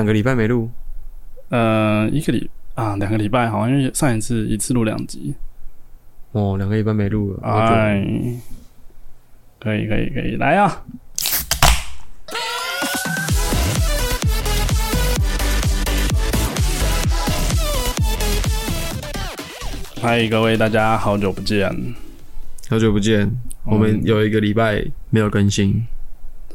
两个礼拜没录，呃，一个礼啊，两个礼拜，好像因为上一次一次录两集，哦，两个礼拜没录了，哎，可以可以可以，来啊！嗨，各位大家好久不见，好久不见，我们有一个礼拜没有更新，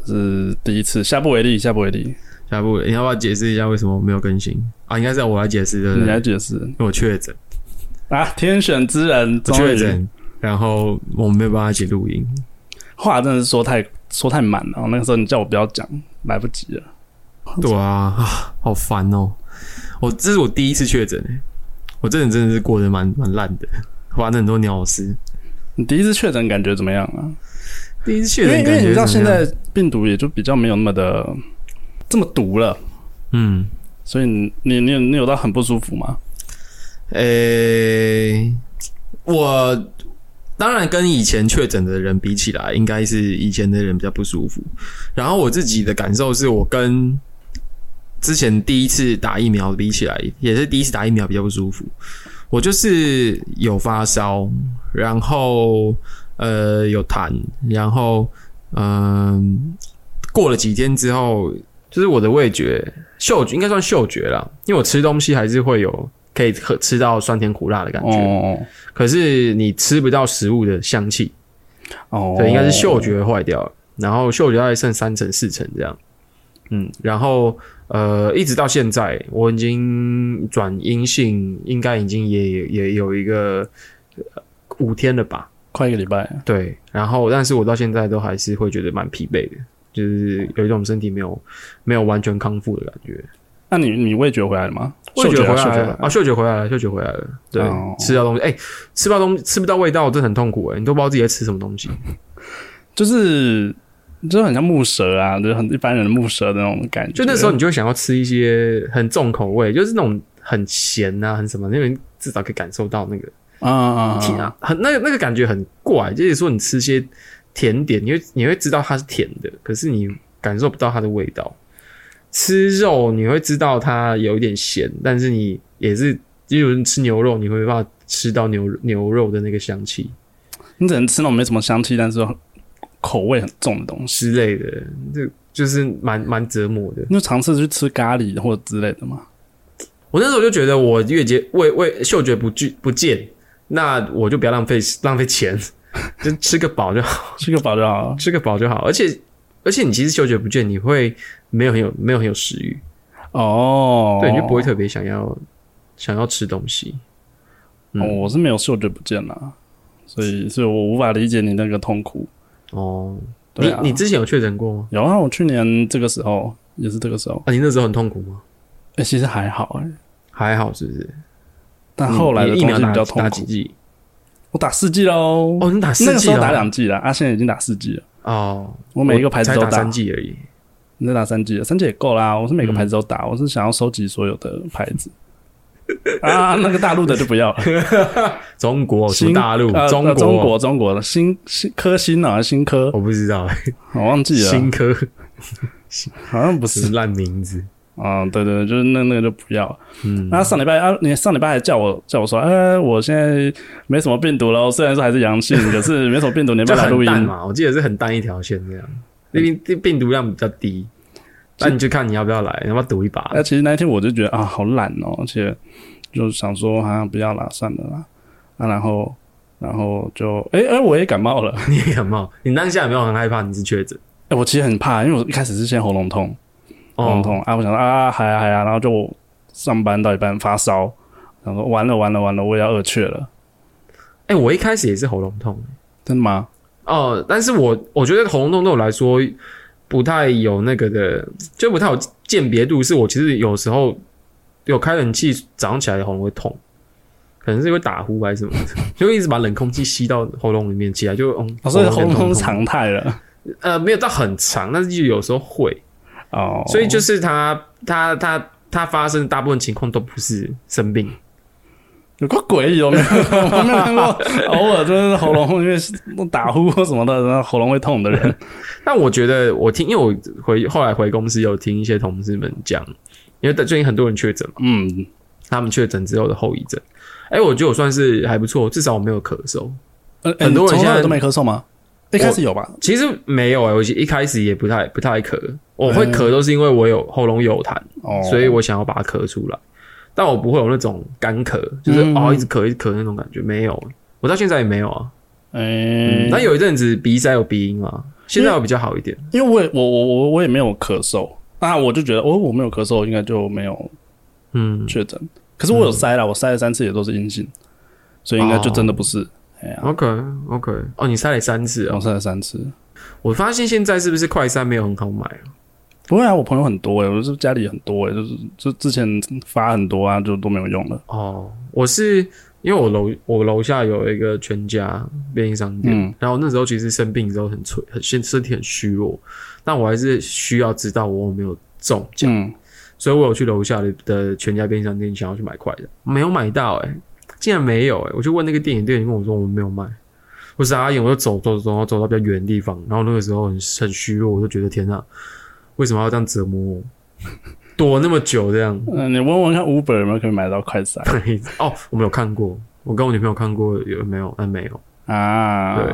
这是第一次，下不为例，下不为例，下部你要不要解释一下为什么没有更新啊？应该是要我来解释对不你？来解释因为我确诊，啊！天选之人，确诊，然后我们没有办法一起录音，话真的是说太说太满了，那个时候你叫我不要讲，来不及了。对啊，啊，好烦哦！我这是我第一次确诊诶，我真的真的是过得蛮蛮烂的，发生很多鸟事。你第一次确诊感觉怎么样啊？第一次确因为诊感觉因为你知道怎么样现在病毒也就比较没有那么的这么毒了，嗯，所以你你你有你有到很不舒服吗？诶、我当然跟以前确诊的人比起来，应该是以前的人比较不舒服。然后我自己的感受是我跟之前第一次打疫苗比起来，也是第一次打疫苗比较不舒服。我就是有发烧，然后呃有痰，然后嗯、过了几天之后，就是我的味觉、嗅觉应该算嗅觉啦，因为我吃东西还是会有可以喝吃到酸甜苦辣的感觉，哦可是你吃不到食物的香气，哦，对，应该是嗅觉坏掉了，然后嗅觉大概剩三成四成这样，嗯，然后呃，一直到现在我已经转阴性，应该已经也也有一个呃五天了吧，快一个礼拜，对，然后但是我到现在都还是会觉得蛮疲惫的，就是有一种身体没有没有完全康复的感觉。那你你味觉回来了吗？味觉回来了啊，嗅觉回来了，嗅觉回来了。对，哦吃到东西，哎、吃不到东吃不到味道，真的很痛苦哎、你都不知道自己在吃什么东西。就是就是很像木蛇啊，就是很一般人的木蛇的那种感觉。就那时候你就会想要吃一些很重口味，就是那种很咸啊，很什么，因为你至少可以感受到那个啊啊啊，很那个那个感觉很怪。就是说你吃些甜点，你会你会知道它是甜的，可是你感受不到它的味道。吃肉你会知道它有一点咸，但是你也是，例如你吃牛肉，你会没办法吃到牛牛肉的那个香气你只能吃那种没什么香气，但是口味很重的东西。之类的，就就是蛮蛮折磨的。你有尝试去吃咖喱或者之类的吗？我那时候就觉得我越接味味嗅觉不具不见，那我就不要浪费浪费钱，就吃个饱就好，吃个饱就好。吃个饱就好。而且而且你其实嗅觉不见，你会没有很有没有很有食欲，哦，对，你就不会特别想要想要吃东西。嗯哦，我是没有嗅觉不见啦，所以所以我无法理解你那个痛苦。哦，对啊你你之前有确诊过吗？有啊，我去年这个时候也是这个时候，啊，你那时候很痛苦吗？哎、其实还好哎、还好是不是？但后来的疫苗打东西比较痛苦。打几剂？我打四 G 喽，哦，你打四剂了那个时候打两 G 了，啊，现在已经打四 G 了。哦，我每一个牌子都打三剂而已。你再打三剂了，三剂也够啦。我是每个嗯牌子都打，我是想要收集所有的牌子。啊，那个大陆的就不要了。中国、新大陆、呃中国、呃中国、中国的新新科新啊，新科，我不知道，我忘记了，新科好像不是。是 烂名字。啊、对对，对就是那那个就不要。嗯，那上礼拜啊，你上礼拜还叫我叫我说，哎，我现在没什么病毒了，虽然说还是阳性，可是没什么病毒，你要不要来录音？嘛，我记得是很淡一条线这样，因为病病毒量比较低，那你就看你要不要来，要不要赌一把？那、其实那一天我就觉得啊，好懒哦，而且就想说，好、像不要啦，算了啦。啊，然后然后就，哎哎，我也感冒了。你也感冒，你当下有没有很害怕你是确诊？哎，我其实很怕，因为我一开始是先喉咙痛，喉咙哦，痛啊，我想说啊，还啊还啊，然后就上班到一半发烧，然后完了完了完了，我也要二缺了，哎，我一开始也是喉咙痛，真的吗？哦，但是我我觉得喉咙痛对我来说不太有那个的，就不太有鉴别度。是我其实有时候有开冷气，早上起来喉咙会痛，可能是因为打呼还是什么的，就一直把冷空气吸到喉咙里面，起来就嗯，哦，所以喉咙痛常态了。呃没有到很长，但是就有时候会，哦，所以就是他他他他发生的大部分情况都不是生病，有个诡异，我没有，我 没有看过，偶尔就是喉咙因为打呼或什么的，然后喉咙会痛的人。但我觉得我听，因为我回后来回公司有听一些同事们讲，因因为最近很多人确诊嘛，嗯，他们确诊之后的后遗症。哎、我觉得我算是还不错，至少我没有咳嗽。呃很多人现在都没咳嗽吗？一开始有吧？其实没有哎、我一开始也不太不太咳，我会咳都是因为我有喉咙有痰，哦，所以我想要把它咳出来，但我不会有那种干咳，就是、嗯哦一直咳一直咳那种感觉，没有，我到现在也没有啊。哎、嗯，但有一阵子鼻塞有鼻音啊，现在有比较好一点。因为我也我我我我也没有咳嗽，那我就觉得哦，我没有咳嗽，应该就没有嗯确诊。可是我有塞了，我塞了三次也都是阴性，所以应该就真的不是。哎，，OK OK，哦，你塞了三次哦。我塞了三次。我发现现在是不是快筛没有很好买啊？不会啊，我朋友很多哎、我是家里很多哎、就是就之前发很多啊，就都没有用了。哦，我是因为我楼我楼下有一个全家便利商店，嗯然后那时候其实生病之后很脆，很身身体很虚弱，但我还是需要知道我有没有中奖，嗯，所以我有去楼下的的全家便利商店想要去买快的，没有买到哎、竟然没有哎、我就问那个店员，店员跟我说我们没有卖。我傻眼，我就走走走，然后走到比较远的地方，然后那个时候很很虚弱，我就觉得天哪，为什么要这样折磨我？躲那么久这样？嗯、你问问看 Uber 有没有可以买到快筛 哦，我没有看过，我跟我女朋友看过有没有？啊没有。啊？对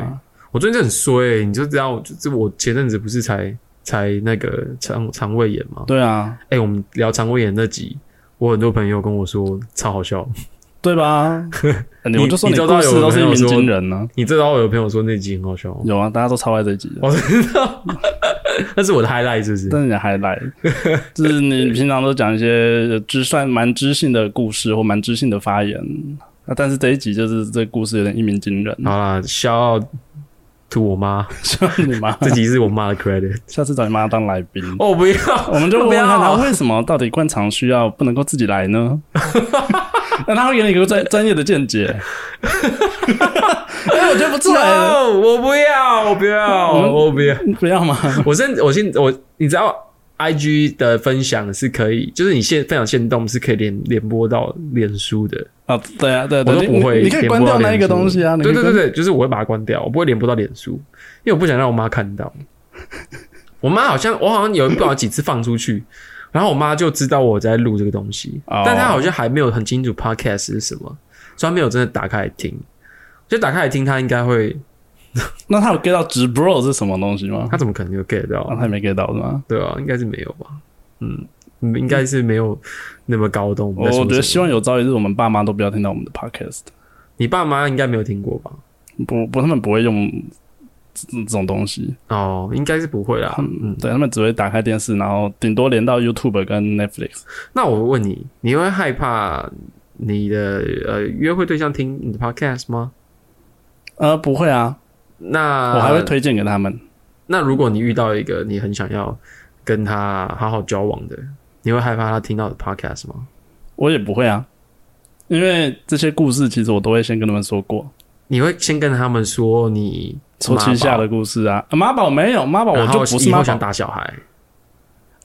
我最近很衰、欸，你就知道，就是我前阵子不是才才那个肠肠胃炎吗？对啊，哎、我们聊肠胃炎那集，我很多朋友跟我说超好笑。对吧？你我就说你周故事遭有都是一鸣惊人呢、你知道我有朋友说那集很好笑吗？有啊，大家都超爱这一集的。我知道，那是我的 highlight 是不是？但是你还来，就是你平常都讲一些知算蛮知性的故事或蛮知性的发言，啊，但是这一集就是这故事有点一鸣惊人。好啦，笑傲 to 我妈，希 望你妈这集是我妈的 credit。下次找你妈当来宾，哦，我不要，我们就问不要问看她为什么到底灌肠需要不能够自己来呢？那他会给你一个专专业的见解。哎，我觉得不错我不要，我不要，我不要。不要吗？我现我现我你知道，I G 的分享是可以，就是你现分享线动是可以连连播到脸书的，啊，对啊，对我都不会你你可以关掉那一个东西啊。对对对对，就是我会把它关掉，我不会连播到脸书，因为我不想让我妈看到。我妈好像我好像有不知道几次放出去，然后我妈就知道我在录这个东西，哦但她好像还没有很清楚 podcast 是什么，所以她没有真的打开来听。就打开来听，她应该会，那她有 get 到直 bro 是什么东西吗？她怎么可能有 get 到？啊，他也没 get 到是吗？对啊，应该是没有吧？嗯，嗯应该是没有那么高动。我我觉得希望有朝一日我们爸妈都不要听到我们的 podcast，你爸妈应该没有听过吧？不不，他们不会用这这种东西，哦，应该是不会啦。嗯，对他们只会打开电视，然后顶多连到 YouTube 跟 Netflix。那我问你，你会害怕你的呃约会对象听你的 podcast 吗？呃，不会啊，那我还会。推荐给他们。那如果你遇到一个你很想要跟他好好交往的，你会害怕他听到的 podcast 吗？我也不会啊，因为这些故事其实我都会先跟他们说过，你会先跟他们说你抽旗下的故事啊。啊妈宝没有，妈宝我就不是妈以后想。打小孩，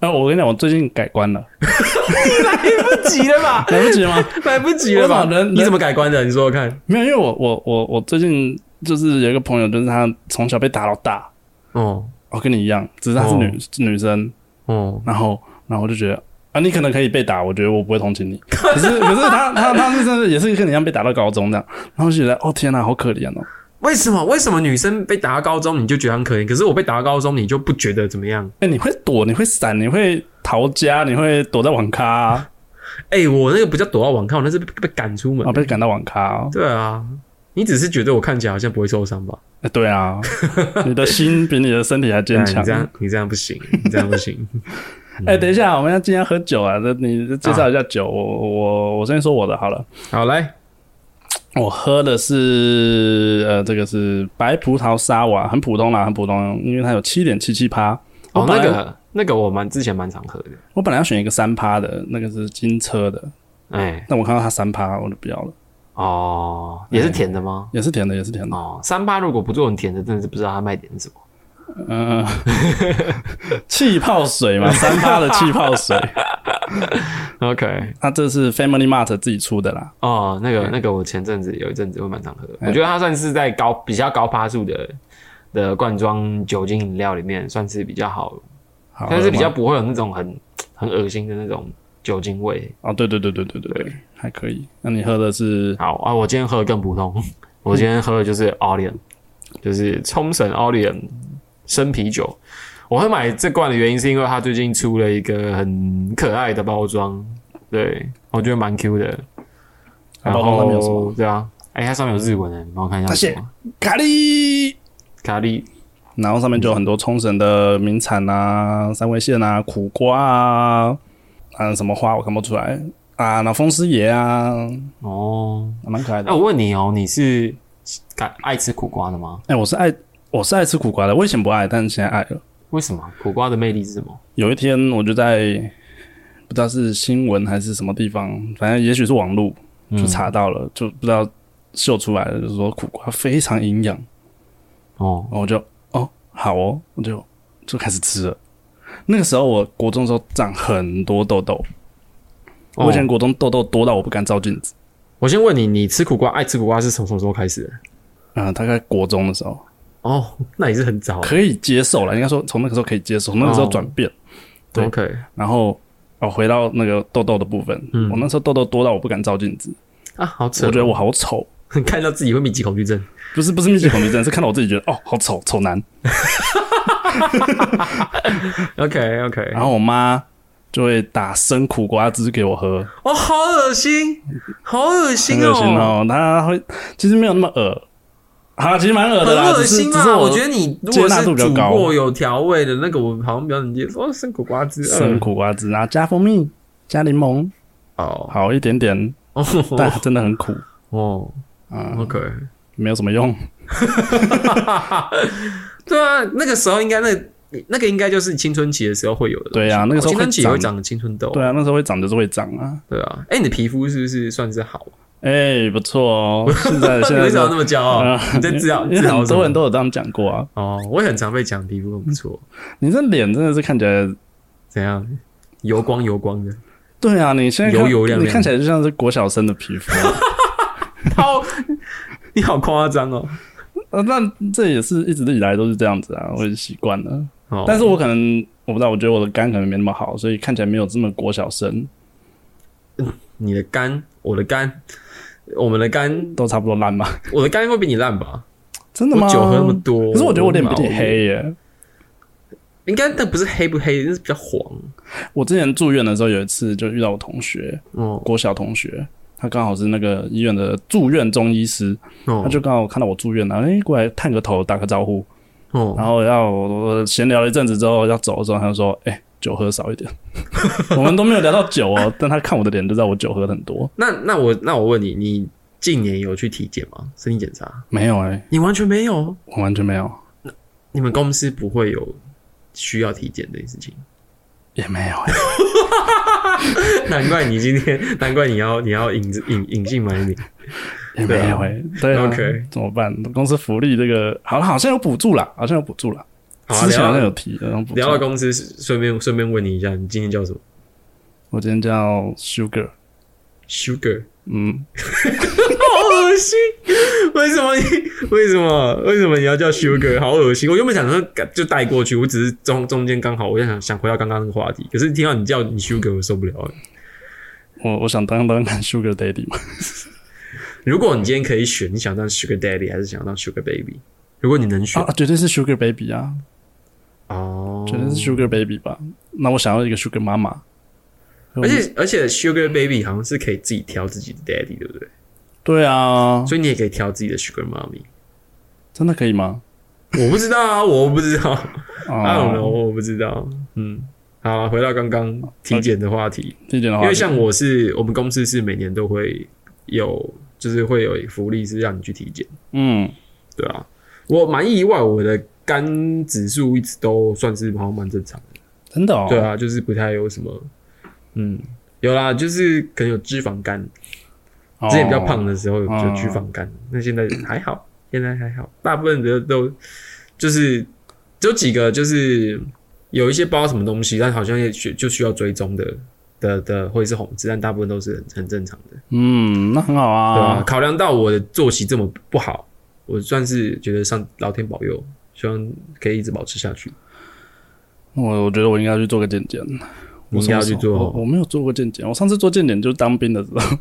呃，我跟你讲，我最近改观了，来不及了吧？来不及了吗？来不及了吧？我怎么人你怎么改观的？你说说看。没有，因为我我我我最近就是有一个朋友，就是他从小被打到大，哦我跟你一样，只是她是女、女生，哦，然后然后我就觉得啊，你可能可以被打，我觉得我不会同情你。可是可是他他他是真的也是跟你一样被打到高中这样，然后就觉得哦天哪，好可怜哦。为什么？为什么女生被打到高中你就觉得很可怜，可是我被打到高中你就不觉得怎么样？哎、你会躲，你会闪，你会逃家，你会躲在网咖啊，哎、我那个不叫躲到网咖，我那是被被赶出门。啊被赶到网咖哦。对啊，你只是觉得我看起来好像不会受伤吧？哎、对啊，你的心比你的身体还坚强哎你这。样你这样不行，你这样不行。哎、等一下，我们要今天喝酒啊，那你介绍一下酒。我我我先说我的好了。好，来，我喝的是呃，这个是白葡萄沙瓦，很普通啦，很普通，因为它有七点七七趴。哦，那个那个我蛮之前蛮常喝的，我本来要选一个三趴的，那个是金车的，哎、但我看到它三趴，我就不要了。哦，也是甜的吗？也是甜的，也是甜的。哦，三趴如果不做很甜的，真的是不知道它卖点是什么。嗯、气泡水嘛，三趴的气泡水。OK，它这是 Family Mart 自己出的啦。哦，那个那个，我前阵子有一阵子会蛮常喝的，我觉得它算是在高比较高趴数的的罐装酒精饮料里面算是比较好，好，但是比较不会有那种很很恶心的那种酒精味。哦，对对对对对对对，还可以。那你喝的是？好啊，我今天喝的更普通，我今天喝的就是 Orlean，就是冲绳 Orlean 生啤酒。我会买这罐的原因是因为它最近出了一个很可爱的包装，对我觉得蛮 Q 的。然包装上面有什后么？对啊，哎、它上面有日文诶，你帮我看一下是什么。咖喱，咖喱然后上面就有很多冲绳的名产啊，三味线啊，苦瓜啊，啊什么花我看不出来啊，那风师爷啊，哦。蛮可爱的那。我问你哦，你是敢爱吃苦瓜的吗？哎、我是爱我是爱吃苦瓜的，我以前不爱，但是现在爱了。为什么？苦瓜的魅力是什么？有一天我就在不知道是新闻还是什么地方，反正也许是网络就查到了，就不知道秀出来了，就是说苦瓜非常营养，哦，然后我就哦好哦，我就就开始吃了。那个时候我国中的时候长很多痘痘，我以前哦国中痘痘多到我不敢照镜子。我先问你，你吃苦瓜爱吃苦瓜是从什么时候开始的？嗯、大概国中的时候哦，那也是很早。可以接受了，应该说从那个时候可以接受，从那个时候转变。对 OK，然后哦，回到那个痘痘的部分，嗯我那时候痘痘多到我不敢照镜子，啊，好丑！我觉得我好丑。看到自己会密集恐惧症。不是不是密集恐惧症，是看到我自己觉得哦好丑丑男，OK OK，然后我妈就会打生苦瓜汁给我喝，哦，好恶心，好恶心哦恶心哦，哦。她会其实没有那么恶，啊，其实蛮恶的啦，很恶心啊！我我觉得你如果是煮过有调味的那个，我好像比较能接受。哦，生苦瓜汁，生嗯苦瓜汁，然后加蜂蜜、加柠檬，哦好一点点，哦但真的很苦哦啊，，OK，没有什么用。对啊，那个时候应该那那个应该就是青春期的时候会有的。对啊那个时候青春期会长也会长青春痘。对啊，那时候会长就是会长啊。对啊，哎，你的皮肤是不是算是好？哎、不错哦，现在 现你在为什么要那么骄傲 在自豪因为自豪很多人都有这样讲过啊。哦，我也很常被讲皮肤很不错，你这脸真的是看起来，怎样油光油光的。对啊，你现在看油油亮亮你看起来就像是国小生的皮肤。好，你好夸张哦。呃，那这也是一直以来都是这样子啊，我也习惯了。哦但是我可能我不知道，我觉得我的肝可能没那么好，所以看起来没有这么国小生，你的肝，我的肝，我们的肝，都差不多烂吧？我的肝会比你烂吧？真的吗？我酒喝那么多，可是我觉得我脸比你我黑耶。应该但不是黑不黑，就是比较黄。我之前住院的时候，有一次就遇到我同学，哦国小同学，他刚好是那个医院的住院中医师，哦他就刚好看到我住院了，哎、过来探个头，打个招呼，哦，然后要闲聊了一阵子之后要走的时候，他就说：“哎、酒喝少一点。”我们都没有聊到酒哦，但他看我的脸就知道我酒喝很多。那那我那我问你，你近年有去体检吗？身体检查？没有哎、你完全没有？我完全没有，你们公司不会有需要体检这件事情？也没有哎、难怪你今天，难怪你要你要隐隐隐姓埋名。也没有哎、对啊 OK 怎么办？公司福利这个好了，好像有补助啦，好像有补助啦。好啊之前有提，然后聊到公司，顺便顺便问你一下，你今天叫什么我今天叫 Sugar，？Sugar，嗯，好恶心！为什么你为什么为什么你要叫 Sugar？好恶心！我原本想说就带过去，我只是中中间刚好，我就想想回到刚刚那个话题，可是听到你叫你 Sugar，我受不了了。我我想当当看 Sugar Daddy 嘛，如果你今天可以选，你想当 Sugar Daddy 还是想当 Sugar Baby？如果你能选啊，绝对是 Sugar Baby 啊，哦，绝对是 Sugar Baby 吧？那我想要一个 Sugar 妈妈，而且而且 Sugar Baby 好像是可以自己挑自己的 Daddy，对不对？对啊，所以你也可以挑自己的 Sugar Mommy。真的可以吗？我不知道啊，我不知道，I don't know，哦，我不知道。嗯，好啊，回到刚刚体检的话题，体检的话，因为像我是我们公司是每年都会有，就是会有福利是让你去体检，嗯，对啊，我蛮意外，我的肝指数一直都算是好像蛮正常的，真的哦，对啊，就是不太有什么，嗯，有啦，就是可能有脂肪肝，哦，之前比较胖的时候有脂肪肝，那现在还好，现在还好，大部分的都就是只有几个就是有一些不知道什么东西，但好像也需就需要追踪的的的会是红字，但大部分都是很很正常的，嗯，那很好啊。对吧、啊，考量到我的作息这么不好，我算是觉得上老天保佑，希望可以一直保持下去。我我觉得我应该去做个健检，我应该要去做。我没有做过健检，我上次做健检就是当兵的时候，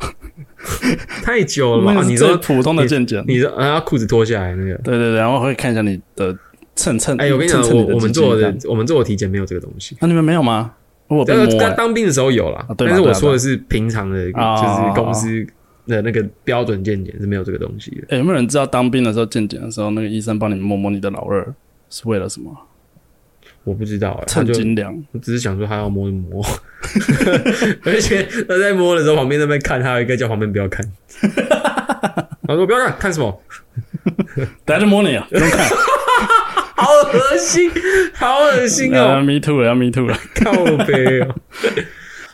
太久了吧？你说普通的健检。你说啊，裤子脱下来那个？对对对，然后会看一下你的蹭蹭。哎，我跟你讲，我我们做的我们做的体检没有这个东西。那你们没有吗？我当摸欸，当兵的时候有啦但是我说的是平常的，啊就是公司的那个标准健检是没有这个东西的。哎，有没有人知道当兵的时候健检的时候，那个医生帮你摸摸你的老二是为了什么？我不知道啊，他称就斤两。我只是想说他要摸就摸，而且他在摸的时候，旁边那边看，还有一个叫旁边不要看。他说不要看，看什么？等下就摸你啊！不用看。好恶心，好恶心啊哦！，me too 了，要 me too 了。靠背哦。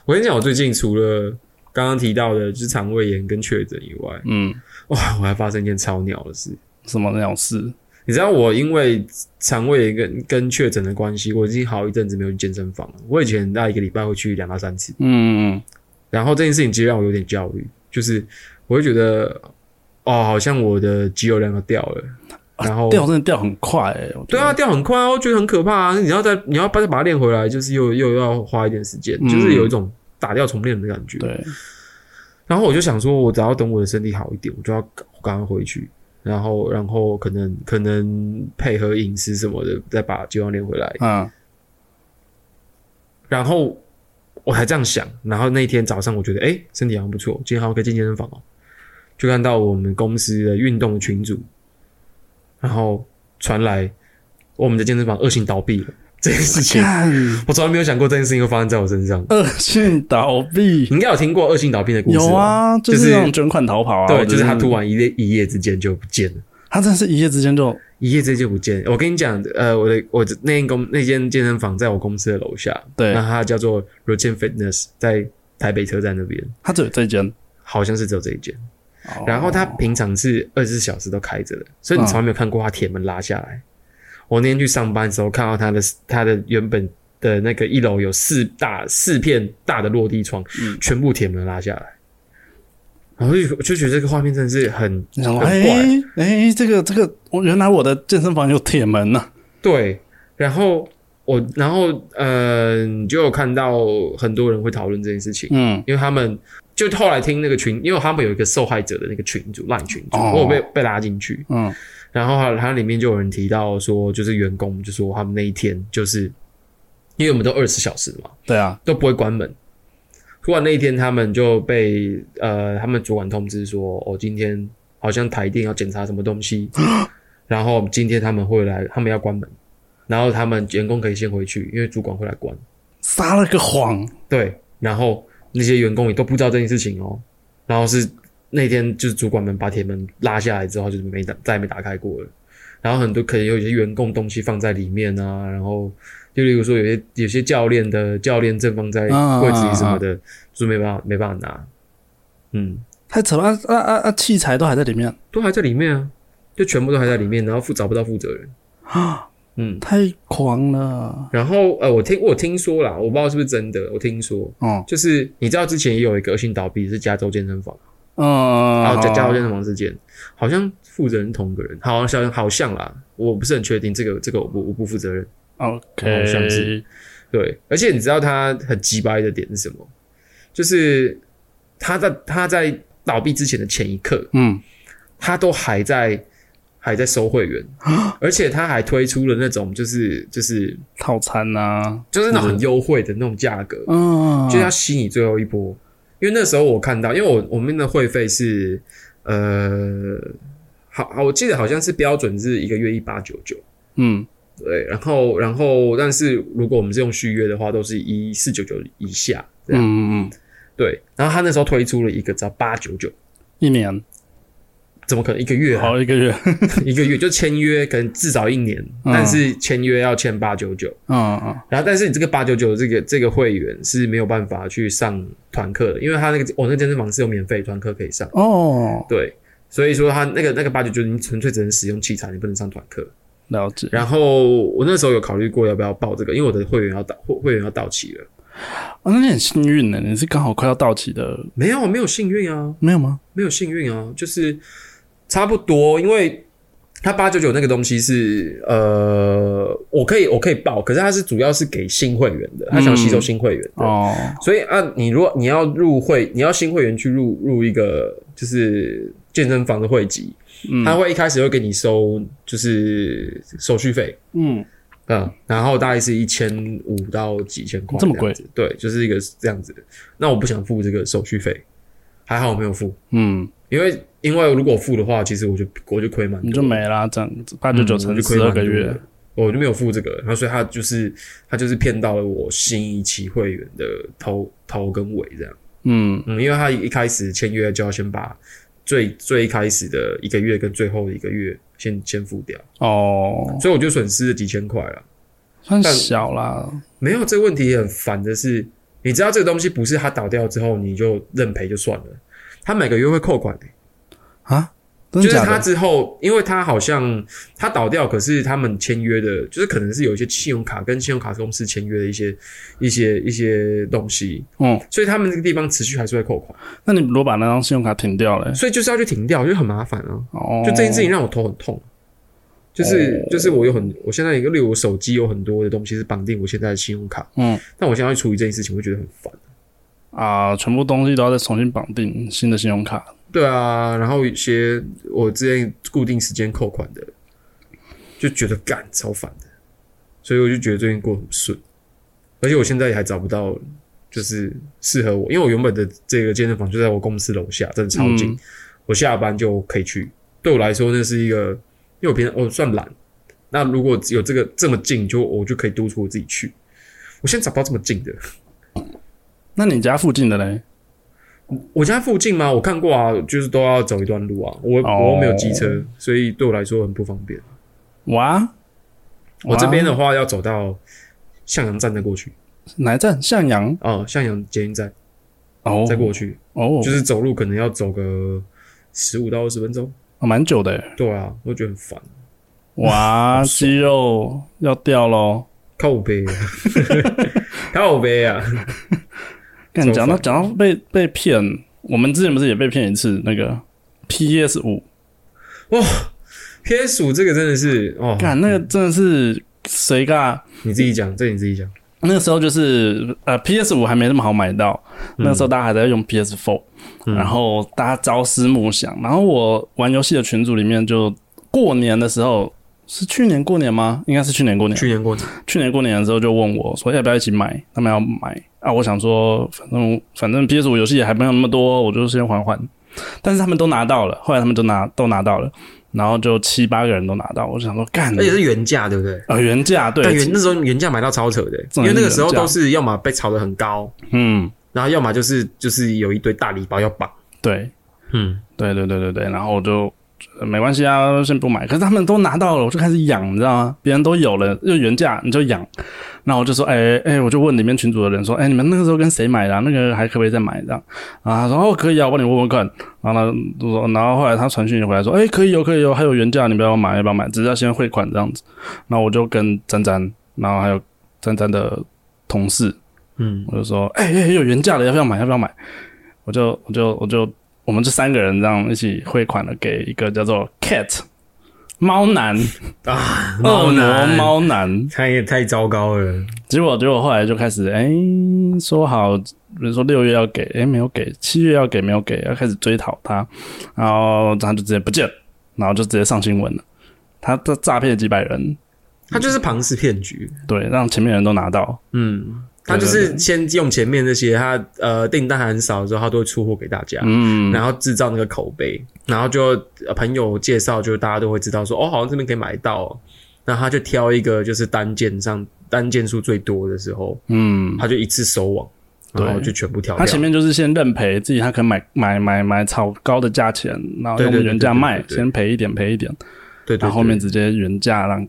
我跟你讲，我最近除了刚刚提到的就是肠胃炎跟确诊以外，嗯，哇，我还发生一件超鸟的事。什么鸟事？你知道我因为肠胃炎跟跟确诊的关系，我已经好一阵子没有去健身房了。我以前大概一个礼拜会去两到三次，嗯嗯然后这件事情其实让我有点焦虑，就是我会觉得哦，好像我的肌肉量要掉了，然后嗯，掉真的掉很快哎。我觉得对啊，，掉很快啊，我觉得很可怕啊！你要再你要再把它练回来，就是又又要花一点时间，嗯就是有一种打掉重练的感觉。对，然后我就想说，我只要等我的身体好一点，我就要赶赶快回去，然后然后可能可能配合饮食什么的，再把肌肉练回来。嗯然后我还这样想，然后那天早上我觉得，哎，身体好像不错，今天好像可以进健身房哦。就看到我们公司的运动群组，然后传来我们的健身房恶性倒闭了这件事情。我从来没有想过这件事情会发生在我身上。恶性倒闭你应该有听过恶性倒闭的故事吧有，啊，就就是是那种卷款逃跑啊。对，就是他突然一夜一夜之间就不见了。他真的是一夜之间就一夜之间就不见。我跟你讲，呃，我的我的那间公那间健身房在我公司的楼下，对那它叫做 Routine Fitness，在台北车站那边，他只有这一间，好像是只有这一间。哦然后它平常是二十四小时都开着的，所以你从来没有看过它铁门拉下来。我那天去上班的时候，看到他的他的原本的那个一楼有四大四片大的落地窗，嗯全部铁门拉下来。然后就我就觉得这个画面真的是很很哎，这个这个，我原来我的健身房有铁门呢。对，然后我，然后呃，你就有看到很多人会讨论这件事情，嗯。因为他们就后来听那个群，因为他们有一个受害者的那个群组烂群组，哦。我有被被拉进去，嗯。然后它里面就有人提到说，就是员工就说他们那一天就是因为我们都二十四小时嘛，对啊，都不会关门。突然那一天，他们就被呃，他们主管通知说，哦，今天好像台电要检查什么东西，然后今天他们会来，他们要关门，然后他们员工可以先回去，因为主管会来管。撒了个谎。对，然后那些员工也都不知道这件事情哦，然后是那天就是主管们把铁门拉下来之后，就是没打再也没打开过了。然后很多可能有一些员工东西放在里面啊，然后就例如说有些有些教练的教练证放在柜子里什么的，就是没办法没办法拿，嗯，太扯了啊啊啊啊！器材都还在里面都还在里面啊，就全部都还在里面，然后负找不到负责人，啊，嗯，太狂了。然后呃，我听我听说啦，我不知道是不是真的，我听说哦，就是你知道之前也有一个恶性倒闭是加州健身房。嗯，然后，加加州健身房事件，好像负责人同个人，好像好像啦，我不是很确定，这个这个我不我不负责任。OK，好像是对，而且你知道他很鸡掰的点是什么？就是他在他在倒闭之前的前一刻，嗯，他都还在还在收会员，而且他还推出了那种就是就是套餐呐，就是那种很优惠的那种价格，嗯，就要吸你最后一波。因为那时候我看到，因为我我们的会费是呃，好好，我记得好像是标准是一个月一八九九，嗯。对，然后然后但是如果我们是用续约的话，都是一四九九以下，这样、嗯嗯嗯，对。然后他那时候推出了一个只要八九九，一年怎么可能一个月、啊？好一个月，一个月就签约，可能至少一年，嗯但是签约要签八九九。嗯嗯然后，但是你这个八九九这个这个会员是没有办法去上团课的，因为他那个我那个健身房是有免费团课可以上。哦，对，所以说他那个那个八九九，你纯粹只能使用器材，你不能上团课。了解。然后我那时候有考虑过要不要报这个，因为我的会员要到会会员要到期了。哦，那你很幸运呢，你是刚好快要到期的，没有，没有幸运啊，没有吗？没有幸运啊，就是差不多，因为它八九九那个东西是呃，我可以我可以报，可是它是主要是给新会员的，他想吸收新会员的。哦，所以啊，你如果你要入会，你要新会员去入入一个就是健身房的会籍，嗯。他会一开始会给你收就是手续费，嗯，嗯，然后大概是一千五到几千块，这么贵？对，就是一个这样子。那我不想付这个手续费，还好我没有付，嗯，因为因为如果付的话，其实我就我就亏蛮多，你就没啦，这样子八九九乘就亏十二个月，我就没有付这个，然后所以他就是他就是骗到了我新一期会员的头头跟尾这样。嗯。嗯，因为他一开始签约就要先把最最一开始的一个月跟最后的一个月先先付掉，哦，所以我就损失了几千块了。算小啦，没有这个问题也很烦的是，你知道这个东西不是他倒掉之后你就认赔就算了，他每个月会扣款的、啊，真就是他？之后，因为他好像他倒掉，可是他们签约的，就是可能是有一些信用卡跟信用卡公司签约的一些一些一些东西，嗯，所以他们这个地方持续还是会扣款，那你如果把那张信用卡停掉了，所以就是要去停掉，就很麻烦啊。哦，就这件事情让我头很痛，就是就是我有很，我现在一个例如我手机有很多的东西是绑定我现在的信用卡，嗯。但我现在要处理这件事情，我会觉得很烦。啊，全部东西都要再重新绑定新的信用卡，对啊，然后一些我之前固定时间扣款的，就觉得干超烦的，所以我就觉得最近过得很顺，而且我现在也还找不到就是适合我，因为我原本的这个健身房就在我公司楼下，真的超近，嗯我下班就可以去。对我来说，那是一个，因为我平常我算懒，那如果有这个这么近，就我就可以督促我自己去。我现在找不到这么近的，那你家附近的嘞？我家附近吗？我看过啊，就是都要走一段路啊。我、哦。我又没有机车，所以对我来说很不方便。哇，我这边的哇？话要走到向阳站再过去。哪一站？向阳？哦，向阳捷运站哦，再过去，哦，就是走路可能要走个十五到二十分钟。哦蛮久的耶，对啊，我觉得很烦，哇，肌肉要掉喽。靠背啊，靠背啊，讲到讲到被被骗，我们之前不是也被骗一次？那个 PS 五，PS 五这个真的是哦，看那个真的是谁干？你自己讲，这你自己讲。那个时候就是呃 PS 五还没那么好买到，那个时候大家还在用 PS Four，、嗯然后大家朝思暮想，然后我玩游戏的群组里面就过年的时候是去年过年吗？应该是去年过年。去年过年，去年过年的时候就问我说要不要一起买，他们要买啊，我想说反正反正 PS 五游戏也还没有那么多，我就先缓缓。但是他们都拿到了，后来他们都拿都拿到了，然后就七八个人都拿到，我就想说干，而且是原价，对不对？呃原价对但，原那时候原价买到超扯的，因为那个时候都是要么被炒得很高，嗯然后要么就是就是有一堆大礼包要绑。对嗯，对对对对对，然后我就、呃没关系啊，先不买。可是他们都拿到了，我就开始养，你知道吗？别人都有了，就原价你就养。然后我就说，哎、哎、我就问里面群主的人说，哎、你们那个时候跟谁买的、啊？那个还可不可以再买这样？啊然后，哦，可以啊，我帮你问问看。然后呢，就说，然后后来他传讯回来说，哎、可以哦，可以哦，还有原价，你不要买，要不要买？只是要先汇款这样子。然后我就跟詹詹，然后还有詹詹的同事，嗯，我就说，哎、哎、有原价的，要不要买？要不要买？我就我就我就我们这三个人这样一起汇款了给一个叫做 Cat 猫男 啊，恶魔男，猫男，他也太糟糕了。结果结果后来就开始哎、说好，比如说六月要给，哎、没有给，七月要给没有给，要开始追讨他，然后他就直接不见，然后就直接上新闻了。他这诈骗几百人，他就是庞氏骗局。对，让前面人都拿到，嗯，他就是先用前面那些，他呃订单很少的时候，他都会出货给大家，嗯，然后制造那个口碑，然后就呃朋友介绍，就大家都会知道说，哦，好像这边可以买到、哦。那他就挑一个就是单件上单件数最多的时候，嗯，他就一次收网，然后就全部挑。他前面就是先认赔，自己他可能买买买买炒高的价钱，然后用原价卖，先赔一点赔一点，对对然后后面直接原价让，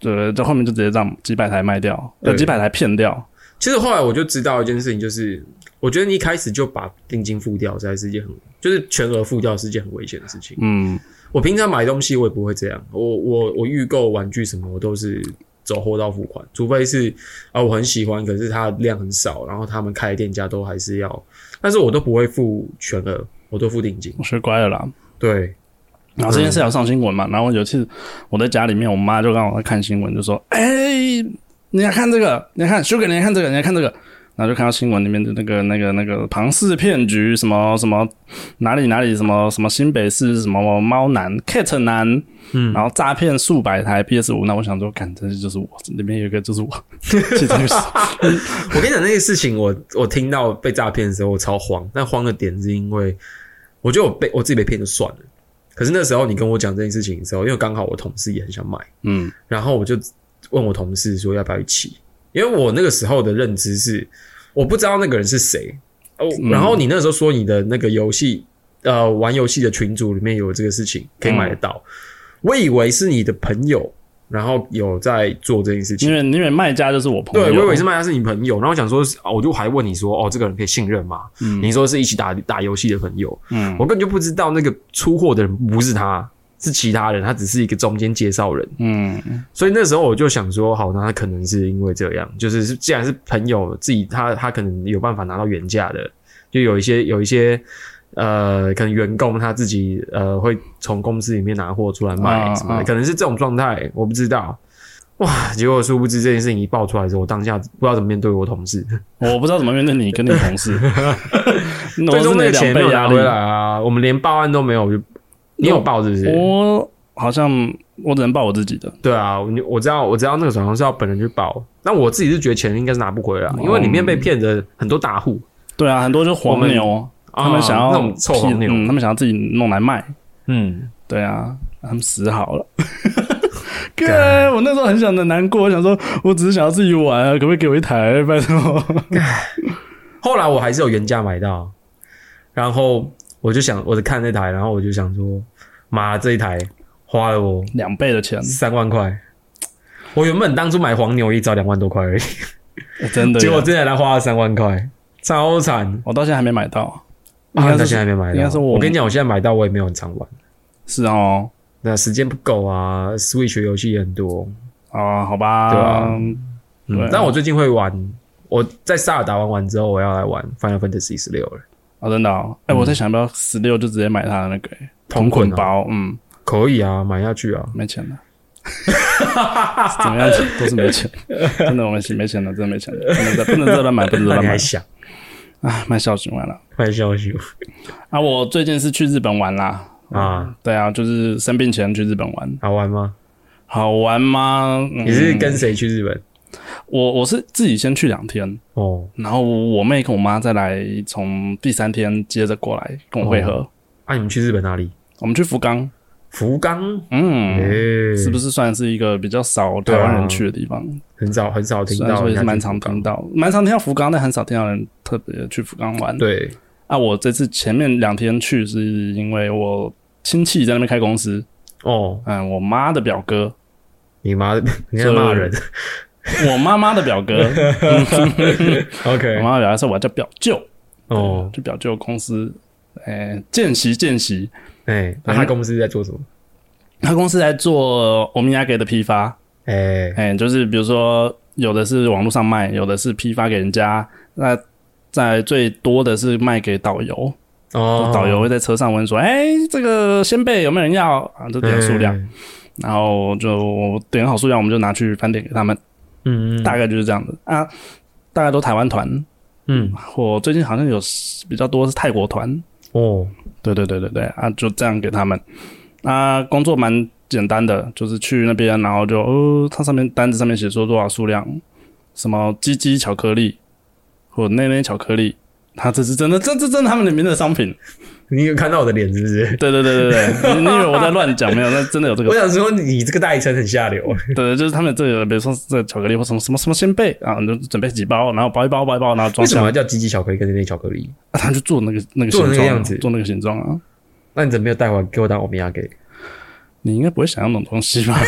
对，在后面就直接让几百台卖掉，呃，几百台骗掉，其实后来我就知道一件事情，就是我觉得你一开始就把定金付掉，实在是一件很就是全额付掉是一件很危险的事情。嗯我平常买东西我也不会这样，我我我预购玩具什么我都是走货到付款，除非是啊我很喜欢，可是它量很少，然后他们开的店家都还是要，但是我都不会付全额，我都付定金。我学乖了啦，对，然后这件事要上新闻嘛，然后有一次我在家里面，我妈就刚好在看新闻，就说：“哎、你来看这个，你来看修哥，你来看这个，你来看这个。”然后就看到新闻里面的那个、那个、那个庞氏骗局，什么什么哪里哪里什么什么新北市什么猫男 cat 男，嗯。然后诈骗数百台 PS 五，那我想说，看，真是就是我，里面有一个就是我，其实就是。我跟你讲那个事情我，我听到被诈骗的时候，我超慌。但慌的点是因为，我觉得我被我自己被骗就算了。可是那时候你跟我讲这件事情的时候，因为刚好我同事也很想买，嗯。然后我就问我同事说要不要一起，因为我那个时候的认知是我不知道那个人是谁。哦。然后你那时候说你的那个游戏呃玩游戏的群组里面有这个事情可以买得到，我以为是你的朋友，然后有在做这件事情。因。为因为卖家就是我朋友，对，我以为是卖家是你朋友，然后我想说，哦我就还问你说，哦，这个人可以信任吗？你说是一起打打游戏的朋友，嗯。我根本就不知道那个出货的人不是他，是其他人，他只是一个中间介绍人。嗯所以那时候我就想说，好，那他可能是因为这样，就是是既然是朋友自己，他他可能有办法拿到原价的，就有一些有一些呃，可能员工他自己呃会从公司里面拿货出来卖啊什么的，啊可能是这种状态，我不知道。哇！结果殊不知这件事情一爆出来之后，我当下不知道怎么面对我同事，我不知道怎么面对你跟你同事，最终那个钱没有拿回。来啊，我们连报案都没有，就你有报是不是？我好像我只能报我自己的，对啊，我我知道，我知道那个转行是要本人去报，那我自己是觉得钱应该是拿不回来，因为里面被骗的很多大户，对啊，很多就是黄牛，他们想要啊那种臭黄牛，嗯，他们想要自己弄来卖，嗯，对啊，他们死好了。哥，我那时候很想的难过，我想说，我只是想要自己玩啊，可不可以给我一台？拜托。后来我还是有原价买到，然后我就想，我就看那台，然后我就想说，妈，这一台花了我两倍的钱，三万块。我原本当初买黄牛一只要两万多块而已，欸真的耶。结果这台来花了三万块，超惨。我到现在还没买到，应啊，到现在还没买到。应该是我我跟你讲，我现在买到我也没有很常玩，是哦，那时间不够啊，Switch 游戏也很多。啊，好吧，对啊对嗯，但我最近会玩，我在萨尔达玩完之后，我要来玩 Final Fantasy 十六了。哦，真的哦，哎，我在想要不要十六就直接买他的那个欸同同捆包，嗯，可以啊，买下去啊。没钱了。怎么样？都是没钱，真的，我们是没钱了，真的没钱了，不能再不能再乱买，不能再乱买 想啊，卖笑醒完了。快消息啊，我最近是去日本玩啦，啊？对啊，就是生病前去日本玩，好玩吗？好玩吗？嗯、你是跟谁去日本？我我是自己先去两天，哦，然后我妹跟我妈再来，从第三天接着过来跟我会合。啊，你们去日本哪里？我们去福冈，福冈，嗯，诶，是不是算是一个比较少台湾人去的地方？很少很少听到？蛮常听。到，蛮常听到福冈，但很少听到人特别去福冈玩。对，啊，我这次前面两天去是因为我亲戚在那边开公司，哦，嗯，我妈的表哥，你妈，你在骂人。我妈妈的表哥，我 OK，我妈妈表哥是我叫表舅，哦，就表舅公司，诶、见习见习，哎，那他公司在做什么？他公司在做欧米亚给的批发，哎，哎、就是比如说有的是网络上卖，有的是批发给人家，那在最多的是卖给导游，哦，导游会在车上问说，哎、这个鲜贝有没有人要？啊？就点数量，嗯然后就点好数量，我们就拿去饭店给他们，嗯，大概就是这样子啊。大概都台湾团，嗯，我最近好像有比较多是泰国团，哦，对对对对对啊，就这样给他们。啊，工作蛮简单的，就是去那边，然后就哦，它上面单子上面写说多少数量，什么鸡鸡巧克力或内内巧克力，它这是真的，这这真的他们里面的商品。你有看到我的脸是不是？对对对对对，你你以为我在乱讲没有？那真的有这个 我。想说，你这个代称很下流。对，就是他们这个，比如说这巧克力或什么什么什么鲜贝啊，你就准备几包，然后包一包包一包，然后装箱什么要叫鸡鸡巧克力跟那巧克力？啊，他就做那个那个做形状啊，那个样子做那个形状啊。那你怎么没有带回来给我当欧米亚给？你应该不会想要那种东西吧？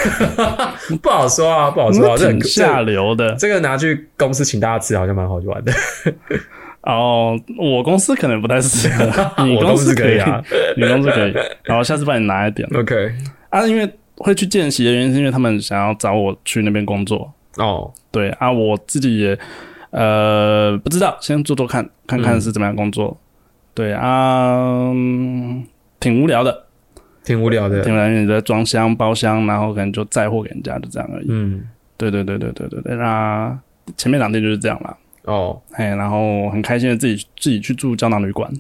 不好说啊，不好说啊，这很挺下流的。这个拿去公司请大家吃，好像蛮好玩的。哦，我公司可能不太适合，你公司可以啊，你公司可以。然后下次帮你拿一点 OK，啊，因为会去见习的原因是因为他们想要找我去那边工作。哦，对啊，我自己也呃不知道，先做做看看看是怎么样工作。对啊、嗯挺无聊的，挺无聊的。挺无聊你在装箱包厢，然后可能就载货给人家，就这样而已。嗯，对对对对对对对，那前面两天就是这样啦。哦，哎，然后很开心的自己自己去住胶囊旅馆，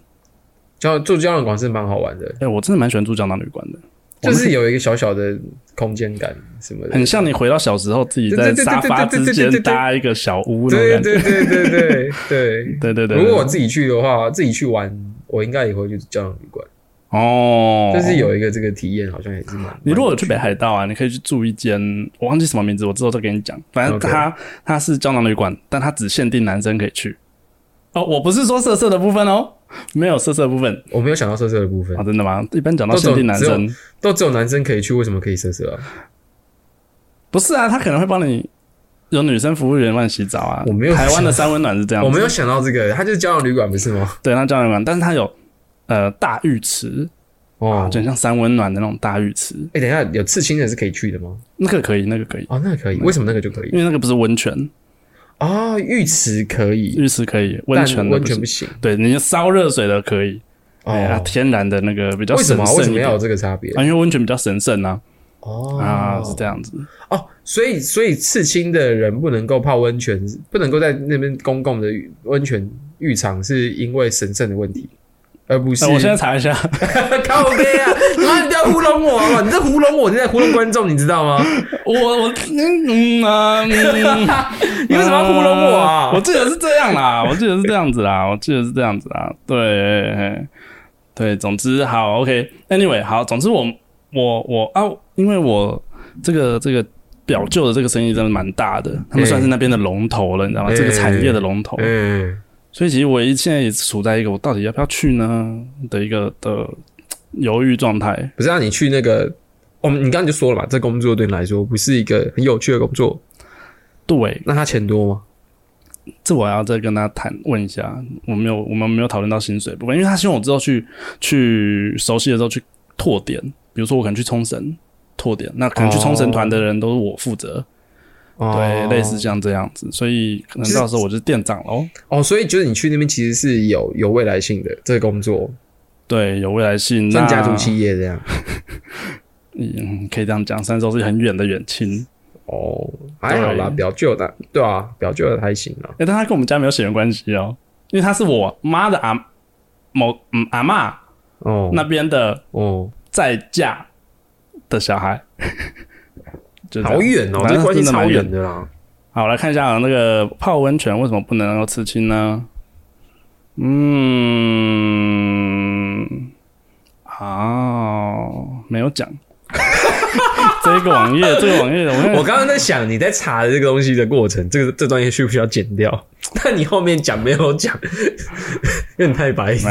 胶住胶囊馆是蛮好玩的。哎，我真的蛮喜欢住胶囊旅馆的，就是有一个小小的空间感什么的，很像你回到小时候自己在沙发之间搭一个小屋的感觉，对对对对。对对对对 对。如果我自己去的话，自己去玩，我应该也会去胶囊旅馆。哦，就是有一个这个体验，好像也是蛮。你如果去北海道啊，你可以去住一间，我忘记什么名字，我之后再跟你讲。反正它它是胶囊旅馆，但它只限定男生可以去。哦，我不是说色色的部分哦，没有色色的部分，我没有想到色色的部分啊，真的吗？一般讲到限定男生，都只有男生可以去，为什么可以色色啊？不是啊，他可能会帮你有女生服务员帮你洗澡啊。我没有台湾的三温暖是这样，我没有想到这个，它就是胶囊旅馆不是吗？对，它胶囊旅馆，但是它有呃大浴池哦，就像三温暖的那种大浴池。哎，等一下，有刺青的是可以去的吗？那个可以，那个可以哦，那个可以，为什么那个就可以？因为那个不是温泉。啊，浴池可以，浴池可以，温泉温泉不行。对，你烧热水的可以，哦，天然的那个比较神圣为什么要有这个差别？啊，因为温泉比较神圣啊。哦，啊，是这样子。哦，所以所以刺青的人不能够泡温泉，不能够在那边公共的温泉浴场，是因为神圣的问题。而不是，我现在查一下，靠背啊！妈，你不要糊弄我啊！你在糊弄我，你在糊弄观众，你知道吗？我我嗯啊，你为什么要糊弄我啊？我记得是这样啦，我记得是这样子啦，我记得是这样子啦。对对，总之好，OK，Anyway，好，总之我我我啊，因为我这个这个表舅的这个生意真的蛮大的，他们算是那边的龙头了，你知道吗？这个产业的龙头。嗯。所以其实我现在也处在一个我到底要不要去呢的一个的犹豫状态。不是让你去那个，我们你刚刚就说了嘛，这工作对你来说不是一个很有趣的工作。对，那他钱多吗？这我要再跟他谈问一下。我没有，我们没有讨论到薪水部分，因为他希望我之后去去熟悉的时候去拓点，比如说我可能去冲绳拓点，那可能去冲绳团的人都是我负责。对，类似像这样子，所以可能到时候我就是店长喽。哦，所以就是你去那边其实是有有未来性的这个工作，对，有未来性，像家族企业这样。嗯，可以这样讲，虽然说是很远的远亲。哦，还好啦，表舅的，对啊，表舅的还行啊。哎，但他跟我们家没有血缘关系哦，因为他是我妈的阿某嗯阿妈哦那边的哦在嫁的小孩。好远哦，这关系超远的啦。好，来看一下那个泡温泉为什么不能够刺青呢？嗯，好，没有讲。这个网页，这个网页，我刚刚在想你在查的这个东西的过程，这个这段业需不需要剪掉？但你后面讲没有讲，有点太白痴。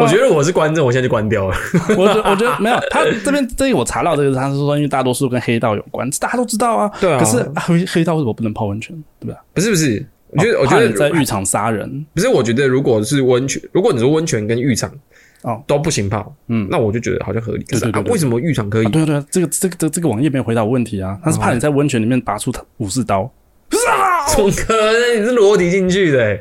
我觉得我是观众，我现在就关掉了。我觉我觉得没有，他这边这里我查到这个，他是说因为大多数跟黑道有关，大家都知道啊。对啊。可是黑黑道为什么不能泡温泉？对不对？不是不是，我觉得我觉得在浴场杀人，不是。我觉得如果是温泉，如果你说温泉跟浴场。哦，都不行泡，嗯，那我就觉得好像合理。对对对，为什么浴场可以？对对，这个这个这这个网页没有回答我问题啊，他是怕你在温泉里面拔出武士刀。怎么可能？你是裸体进去的，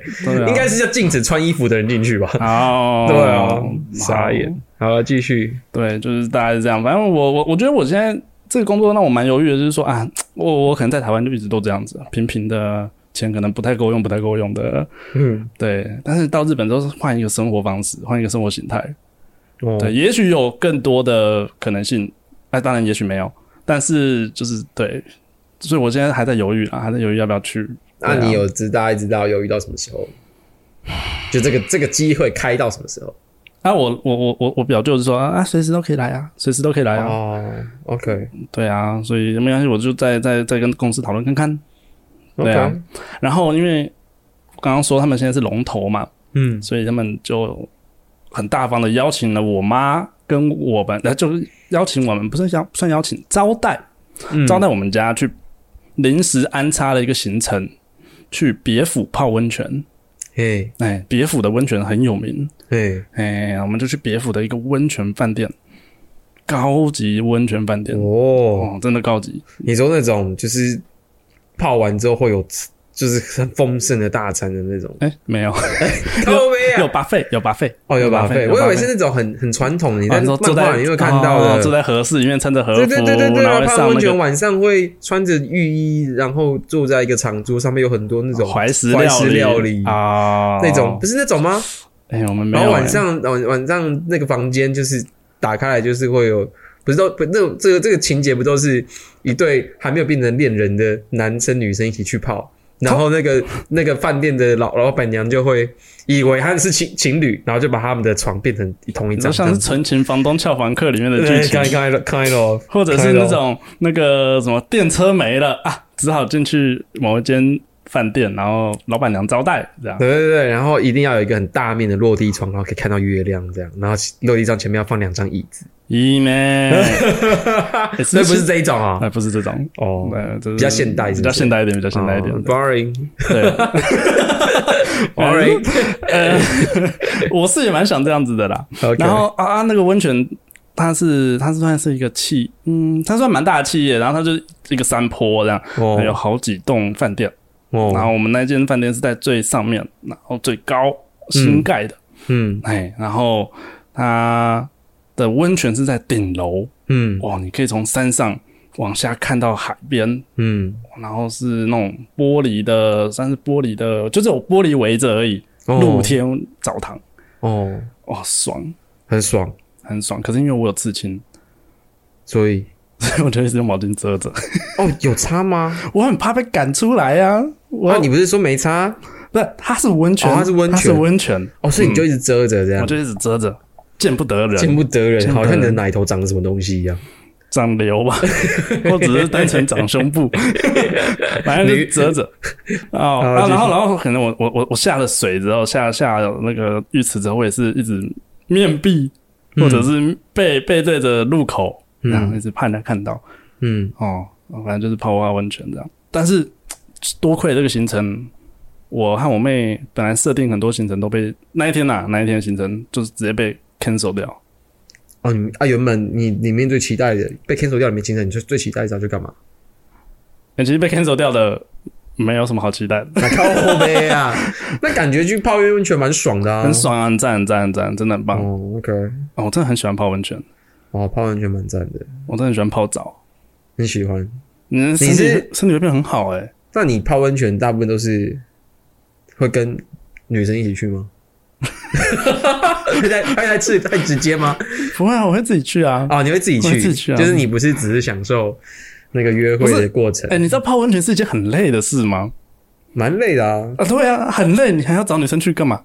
应该是叫禁止穿衣服的人进去吧？哦，对啊，傻眼。好，继续。对，就是大概是这样。反正我我我觉得我现在这个工作让我蛮犹豫的，就是说啊，我我可能在台湾就一直都这样子，平平的。钱可能不太够用，不太够用的，嗯，对。但是到日本都是换一个生活方式，换一个生活形态，哦，对，也许有更多的可能性，哎，当然也许没有，但是就是对，所以我现在还在犹豫啊，还在犹豫要不要去。那你有知大概知道犹豫到什么时候？就这个这个机会开到什么时候？啊，我我我我我表舅是说啊，随时都可以来啊，随时都可以来啊。哦，OK，对啊，所以没关系，我就再再再跟公司讨论看看。对啊，然后因为刚刚说他们现在是龙头嘛，嗯，所以他们就很大方的邀请了我妈跟我们，呃，就是邀请我们，不是邀算邀请招待，招待我们家去临时安插了一个行程，去别府泡温泉。哎哎，别府的温泉很有名。对，哎，我们就去别府的一个温泉饭店，高级温泉饭店哦，真的高级。你说那种就是。泡完之后会有，就就是很丰盛的大餐的那种。哎，没有，靠背有啊，巴菲，有巴费，哦，有巴费，我以为是那种很很传统的，你在坐在漫画里面会看到的。哦坐在和室里面穿着和服，对对对对对，泡温泉晚上会穿着浴衣，然后坐在一个长桌上面，有很多那种怀石怀石料理。啊，那种，不是那种吗？哎，我们没然后晚上晚晚上那个房间就是打开来就是会有，不是都不那种这个这个情节不都是一对还没有变成恋人的男生女生一起去泡，然后那个那个饭店的老老板娘就会以为他们是情情侣，然后就把他们的床变成同一张，就像是《纯情房东俏房客》里面的剧对情，开开开了，或者是那种那个什么电车没了啊，只好进去某一间饭店，然后老板娘招待这样。对对对，然后一定要有一个很大面的落地窗，然后可以看到月亮这样，然后落地窗前面要放两张椅子，咦咩？所以不是这一种啊、哎，不是这种，哦比较现代是不是比较现代一点，比较现代一点哦。boring 对，boring，呃，我是也蛮想这样子的啦。然后啊，啊那个温泉，它是它是算是一个企，嗯，它算蛮大的企业，然后它就是一个山坡这样，哦有好几栋饭店。哦，然后我们那间饭店是在最上面，然后最高新盖的，嗯。哎、然后它的温泉是在顶楼，嗯。哇，你可以从山上往下看到海边，嗯，然后是那种玻璃的，算是玻璃的，就是有玻璃围着而已，哦。露天澡堂，哦，哇，爽，很爽，很爽。可是因为我有刺青，所以？所以我就一直用毛巾遮着，哦，有差吗？我很怕被赶出来啊。我、啊，你不是说没差？不是，它是温泉，哦它是温泉。它是温泉，哦，所以你就一直遮着这样，我就一直遮着，见不得人，见不得人，好像你的奶头长了什么东西一样。长瘤吧，或只是单纯长胸部，反正就遮着。哦，然后然后可能我我我我下了水之后，下下那个浴池之后，我也是一直面壁，或者是背背对着入口，嗯。然后一直盼着看到。嗯，哦，反正就是泡蛙温泉这样。但是多亏这个行程，我和我妹本来设定很多行程都被那一天呐、那一天的行程就是直接被 cancel 掉。哦，你啊，原本你里面最期待的被 cancel 掉里面行程，你就最期待一张去干嘛？欸、其实被 cancel 掉的没有什么好期待的，那靠后背啊，那感觉去泡温泉蛮爽的啊，很爽啊，很赞很赞很赞，真的很棒。哦，OK，哦，我真的很喜欢泡温泉，哦，泡温泉蛮赞的，我真的很喜欢泡澡。很喜欢。你的身体是身体会变很好哎、那你泡温泉大部分都是会跟女生一起去吗？会太会太直太直接吗？不会啊，我会自己去啊。哦，你会自己我去，会自己去啊就是你不是只是享受那个约会的过程哎、，你知道泡温泉是一件很累的事吗？蛮累的啊。啊，对啊，很累，你还要找女生去干嘛？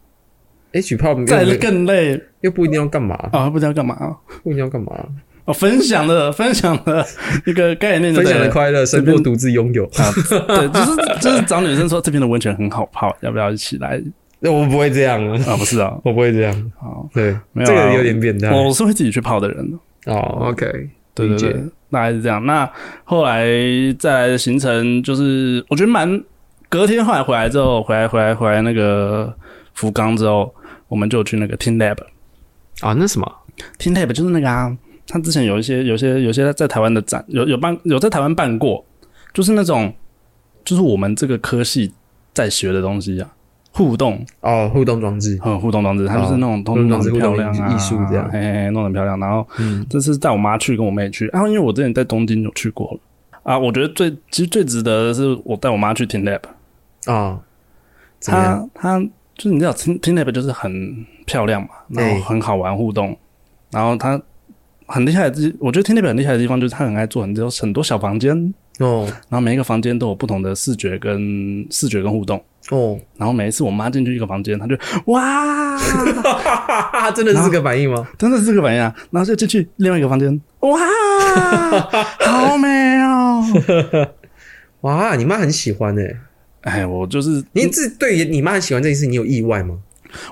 一起泡再又更累又不一定要干嘛，啊，不知道干嘛啊。不一定要干嘛，哦，分享的 分享的一个概念分享的快乐胜过独自拥有。啊，对，就是就是找女生说这边的温泉很好泡，要不要一起来？那我不会这样啊，啊，不是啊，我不会这样。好，对，没有啊这个有点变态。我是会自己去泡的人。哦，OK，对对对大概是这样。那后来再来的行程就是，我觉得蛮隔天后来回来之后，回来回来回来那个福冈之后，我们就去那个 Team Lab。啊，那什么 Team Lab 就是那个啊，他之前有一些有些有些在台湾的展，有有办有在台湾办过，就是那种就是我们这个科系在学的东西啊，互动哦，互动装置。嗯，互动装置，它就是那种都弄得很漂亮啊，艺术这样嘿嘿嘿弄得很漂亮。然后嗯这次带我妈去，跟我妹去，然啊，因为我之前在东京有去过了啊。我觉得最其实最值得的是我带我妈去 Team Lab，啊，怎么样？她她就是你知道 Team Team Lab 就是很漂亮嘛，然后很好玩互动，然后它很厉害的地，我觉得 Team Lab 很厉害的地方就是他很爱做很多很多小房间，哦然后每一个房间都有不同的视觉跟视觉跟互动。哦，然后每一次我妈进去一个房间，她就哇，真的是这个反应吗？真的是这个反应啊！然后就进去另外一个房间，哇，好美哦！哇，你妈很喜欢诶。哎，我就是你自对于你妈很喜欢这件事，你有意外吗？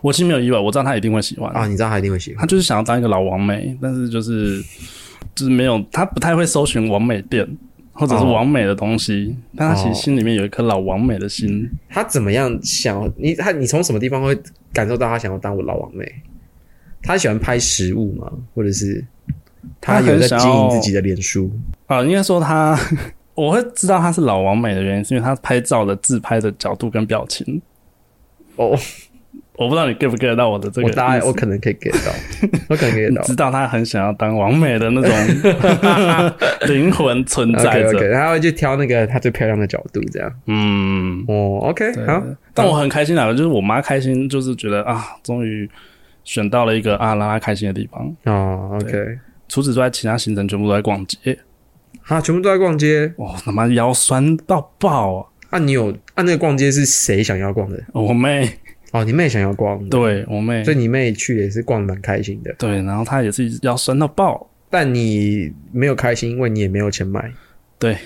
我其实没有意外，我知道他一定会喜欢啊，你知道他一定会喜欢他就是想要当一个老王美，但是就是就是没有，他不太会搜寻王美店或者是哦王美的东西，但他其哦实心里面有一颗老王美的心。他怎么样想你？他你从什么地方会感受到他想要当我老王美？他喜欢拍食物吗？或者是他有在经营自己的脸书？啊，应该说他我会知道他是老王美的原因，是因为他拍照的自拍的角度跟表情。哦，我不知道你 get 不 get 到我的这个我大概我可能可以 get 到，我可能 get 到。知道他很想要当完美的那种 灵魂存在他会去挑那个他最漂亮的角度，这样。嗯，哦，OK，好，但我很开心啊，就是我妈开心，就是觉得啊，终于选到了一个啊让她开心的地方。哦，OK，除此之外，其他行程全部都在逛街。啊，全部都在逛街。哇，他妈腰酸到爆啊！啊，你有啊？那个逛街是谁想要逛的？我妹，哦，你妹想要逛，对我妹，所以你妹去也是逛的蛮开心的。对，然后她也是要酸到爆。但你没有开心，因为你也没有钱买。对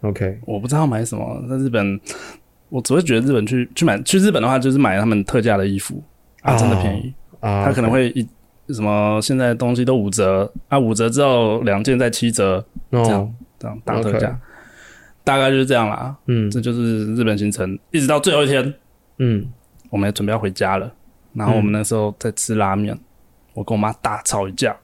，OK，我不知道买什么，在日本，我只会觉得日本去去买去日本的话，就是买他们特价的衣服啊，真的便宜。啊，他可能会一什么现在东西都五折啊，五折之后两件再七折，这哦样，这样打特价大概就是这样啦。嗯这就是日本行程，一直到最后一天，嗯，我们也准备要回家了。然后我们那时候在吃拉面，我跟我妈大吵一架。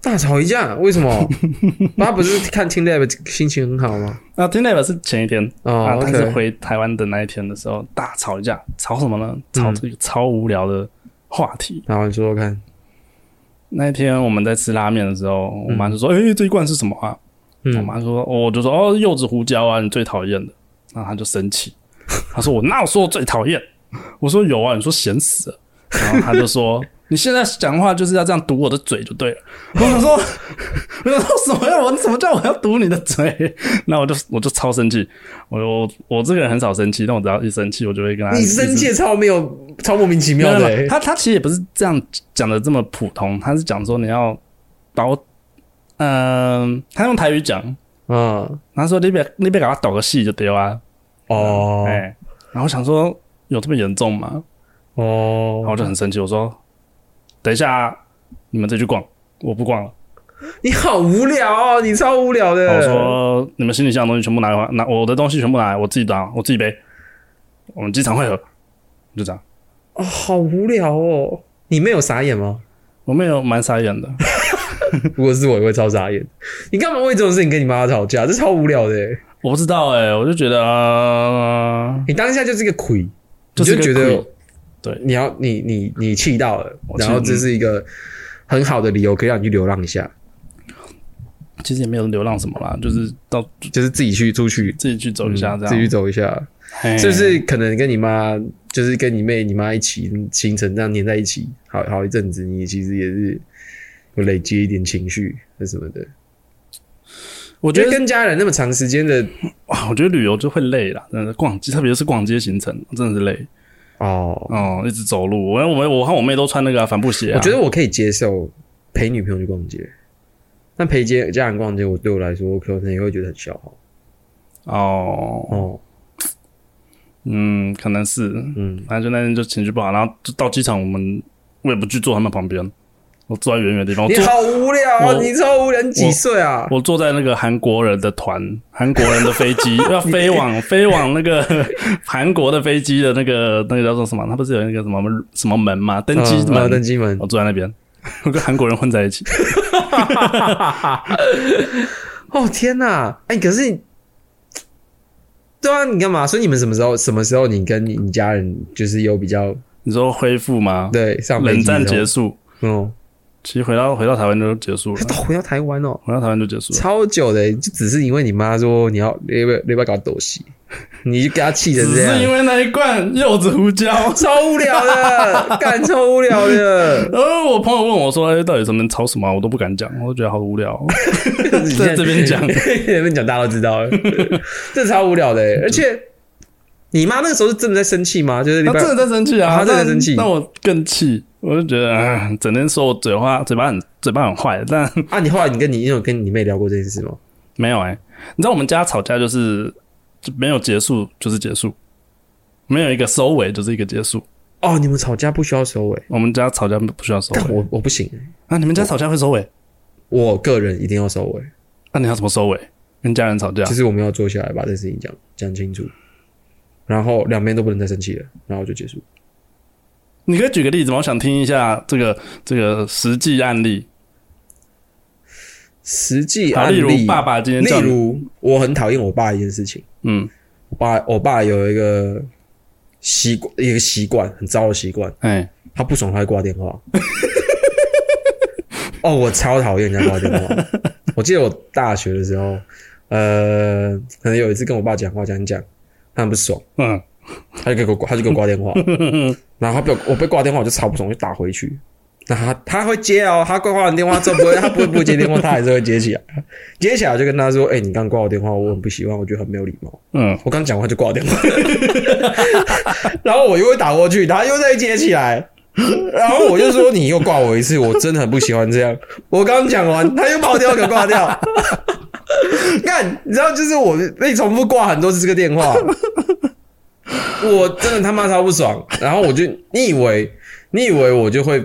大吵一架，为什么？妈不是看 Team Lab 心情很好吗？啊 t i n a 是前一天哦啊，但是回台湾的那一天的时候大吵一架，吵什么呢？吵这个超无聊的话题。然后你说说看，那一天我们在吃拉面的时候，我妈就说：“哎、这一罐是什么啊？”我嗯，妈说：“哦，我就说哦，柚子胡椒啊，你最讨厌的。”然后她就生气，她说：“我哪有说我最讨厌？”我说：“有啊，你说闲死了。”然后他就说：“你现在讲话就是要这样堵我的嘴就对了。”我想说：“我想说什么呀？我什么叫我要堵你的嘴？”那我就我就超生气。我我我这个人很少生气，但我只要一生气，我就会跟他你生气超没有，超莫名其妙的欸。他他其实也不是这样讲的这么普通，他是讲说你要把我，嗯、他用台语讲，嗯，他说你别你别给他导个戏就对啊，哦哎、然后我想说有这么严重吗？然后哦，我就很生气，我说等一下你们再去逛，我不逛了。你好无聊哦，你超无聊的。然后我说你们行李箱的东西全部拿来，拿我的东西全部拿来，我自己拿，我自己背。我们机场会合，就这样。哦，好无聊哦。你妹有傻眼吗？我没有蛮傻眼的 如果是我，也会超傻眼。你干嘛为这种事情跟你妈妈吵架？这超无聊的欸。我不知道哎、我就觉得、呃你当下就是一个亏，就是个你就觉得对你要你你你气到了然后这是一个很好的理由，可以让你去流浪一下，其实也没有流浪什么啦，就是到就是自己去出去自己去走一下这样，嗯自己去走一下，嘿是不是？可能跟你妈，就是跟你妹、你妈一起行程这样黏在一起，好好一阵子，你其实也是有累积一点情绪那什么的。我我觉得跟家人那么长时间的哇，我觉得旅游就会累了，真的逛街，特别是逛街行程，真的是累。哦，哦，一直走路。我我我和我妹都穿那个啊帆布鞋、啊，我觉得我可以接受陪女朋友去逛街，但陪家家人逛街，我对我来说，我可能也会觉得很消耗。哦，哦，嗯，可能是，嗯，反正就那天就情绪不好，然后就到机场，我们我也不去坐他们旁边，我坐在远远的地方，我好无聊啊！我你超无聊，你几岁啊？我坐在那个韩国人的团，韩国人的飞机 要飞往飞往那个 韩国的飞机的那个那个叫做什么？他不是有那个什么什么门吗？登机嗯门，呃登机门我坐在那边，我跟韩国人混在一起。哦天哪！哎、可是，对啊，你干嘛？所以你们什么时候？什么时候你跟你你家人就是有比较你说恢复吗？对上冷战结束，哦，其实回到回到台湾就结束了，回到台湾哦，回到台湾就结束了。超久的，就只是因为你妈说你要你要不要你要不要搞斗戏，你就给她气成只这样，是因为那一罐柚子胡椒。超无聊的，干超无聊的。然后我朋友问我说：“哎、到底什么吵什么啊、我都不敢讲，我都觉得好无聊。哦、在这边讲，在这边讲大家都知道了，这超无聊的，而且你妈那个时候是真的在生气吗？就是礼拜他真的在生气啊，她真的在生气那我更气，我就觉得，啊，整天说我嘴话嘴巴很嘴巴很坏，但啊，你后来你跟你你有跟你妹聊过这件事吗？没有哎、你知道我们家吵架就是就没有结束就是结束，没有一个收尾就是一个结束。哦，你们吵架不需要收尾，我们家吵架不需要收尾但我我不行，啊，你们家吵架会收尾？我个人一定要收尾，那、你要怎么收尾？跟家人吵架就？是我们要坐下来把这事情讲讲清楚，然后两边都不能再生气了，然后就结束。你可以举个例子吗？我想听一下这个这个实际案例。实际好，案例如爸爸今天例如我很讨厌我爸一件事情，嗯，我爸我爸有一个习惯，一个习惯很糟的习惯，哎，他不爽他会挂电话。哦，我超讨厌人家挂电话。我记得我大学的时候，呃，可能有一次跟我爸讲话讲讲，他很不爽，嗯，他就给我他就给我挂电话，然后他被我我被挂电话，我就超不爽，我就打回去。那他他会接哦，他挂完电话之后不会，他不会不接电话，他还是会接起来。接起来我就跟他说：“哎、你刚挂我电话，我很不喜欢，我觉得很没有礼貌。”嗯，我刚讲完就挂电话，然后我又会打过去，他又再接起来，然后我就说你又挂我一次，我真的很不喜欢这样。我刚讲完，他又把我电话给挂掉。看，你知道，就是我被重复挂很多次这个电话，我真的他妈超不爽。然后我就，你以为你以为我就会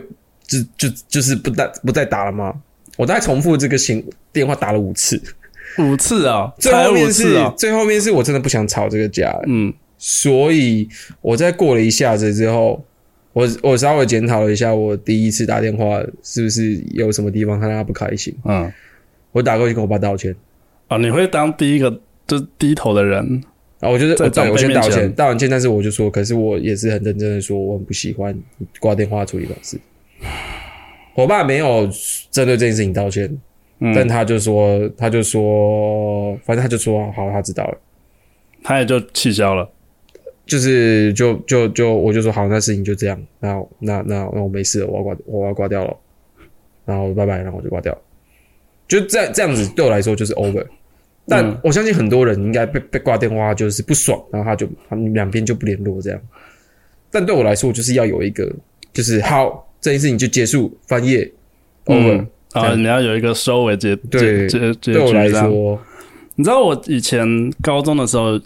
就就就是不再不再打了吗？我大概重复这个行电话打了五次，五次哦，最后面是、哦，最后面是我真的不想吵这个架，嗯。所以我在过了一下子之后，我我稍微检讨了一下，我第一次打电话是不是有什么地方他让他不开心？嗯，我打过去跟我爸道歉，哦，你会当第一个就是低头的人，然后我就是在长辈我对我先道面前。歉，道完歉，但是我就说，可是我也是很认真的说，我很不喜欢挂电话处理方式。我爸没有针对这件事情道歉，嗯，但他就说，他就说，反正他就说好，他知道了。他也就气消了，就是就就就我就说好，那事情就这样，那那那那我没事了，我要挂我要挂掉了，然后拜拜，然后我就挂掉了，就这样这样子对我来说就是 over。但嗯。我相信很多人应该被被挂电话就是不爽，然后他就他们两边就不联络这样。但对我来说，就是要有一个就是好这件事情就结束翻页 over、嗯啊，你要有一个收尾结对结结结对我来。说，你知道我以前高中的时候，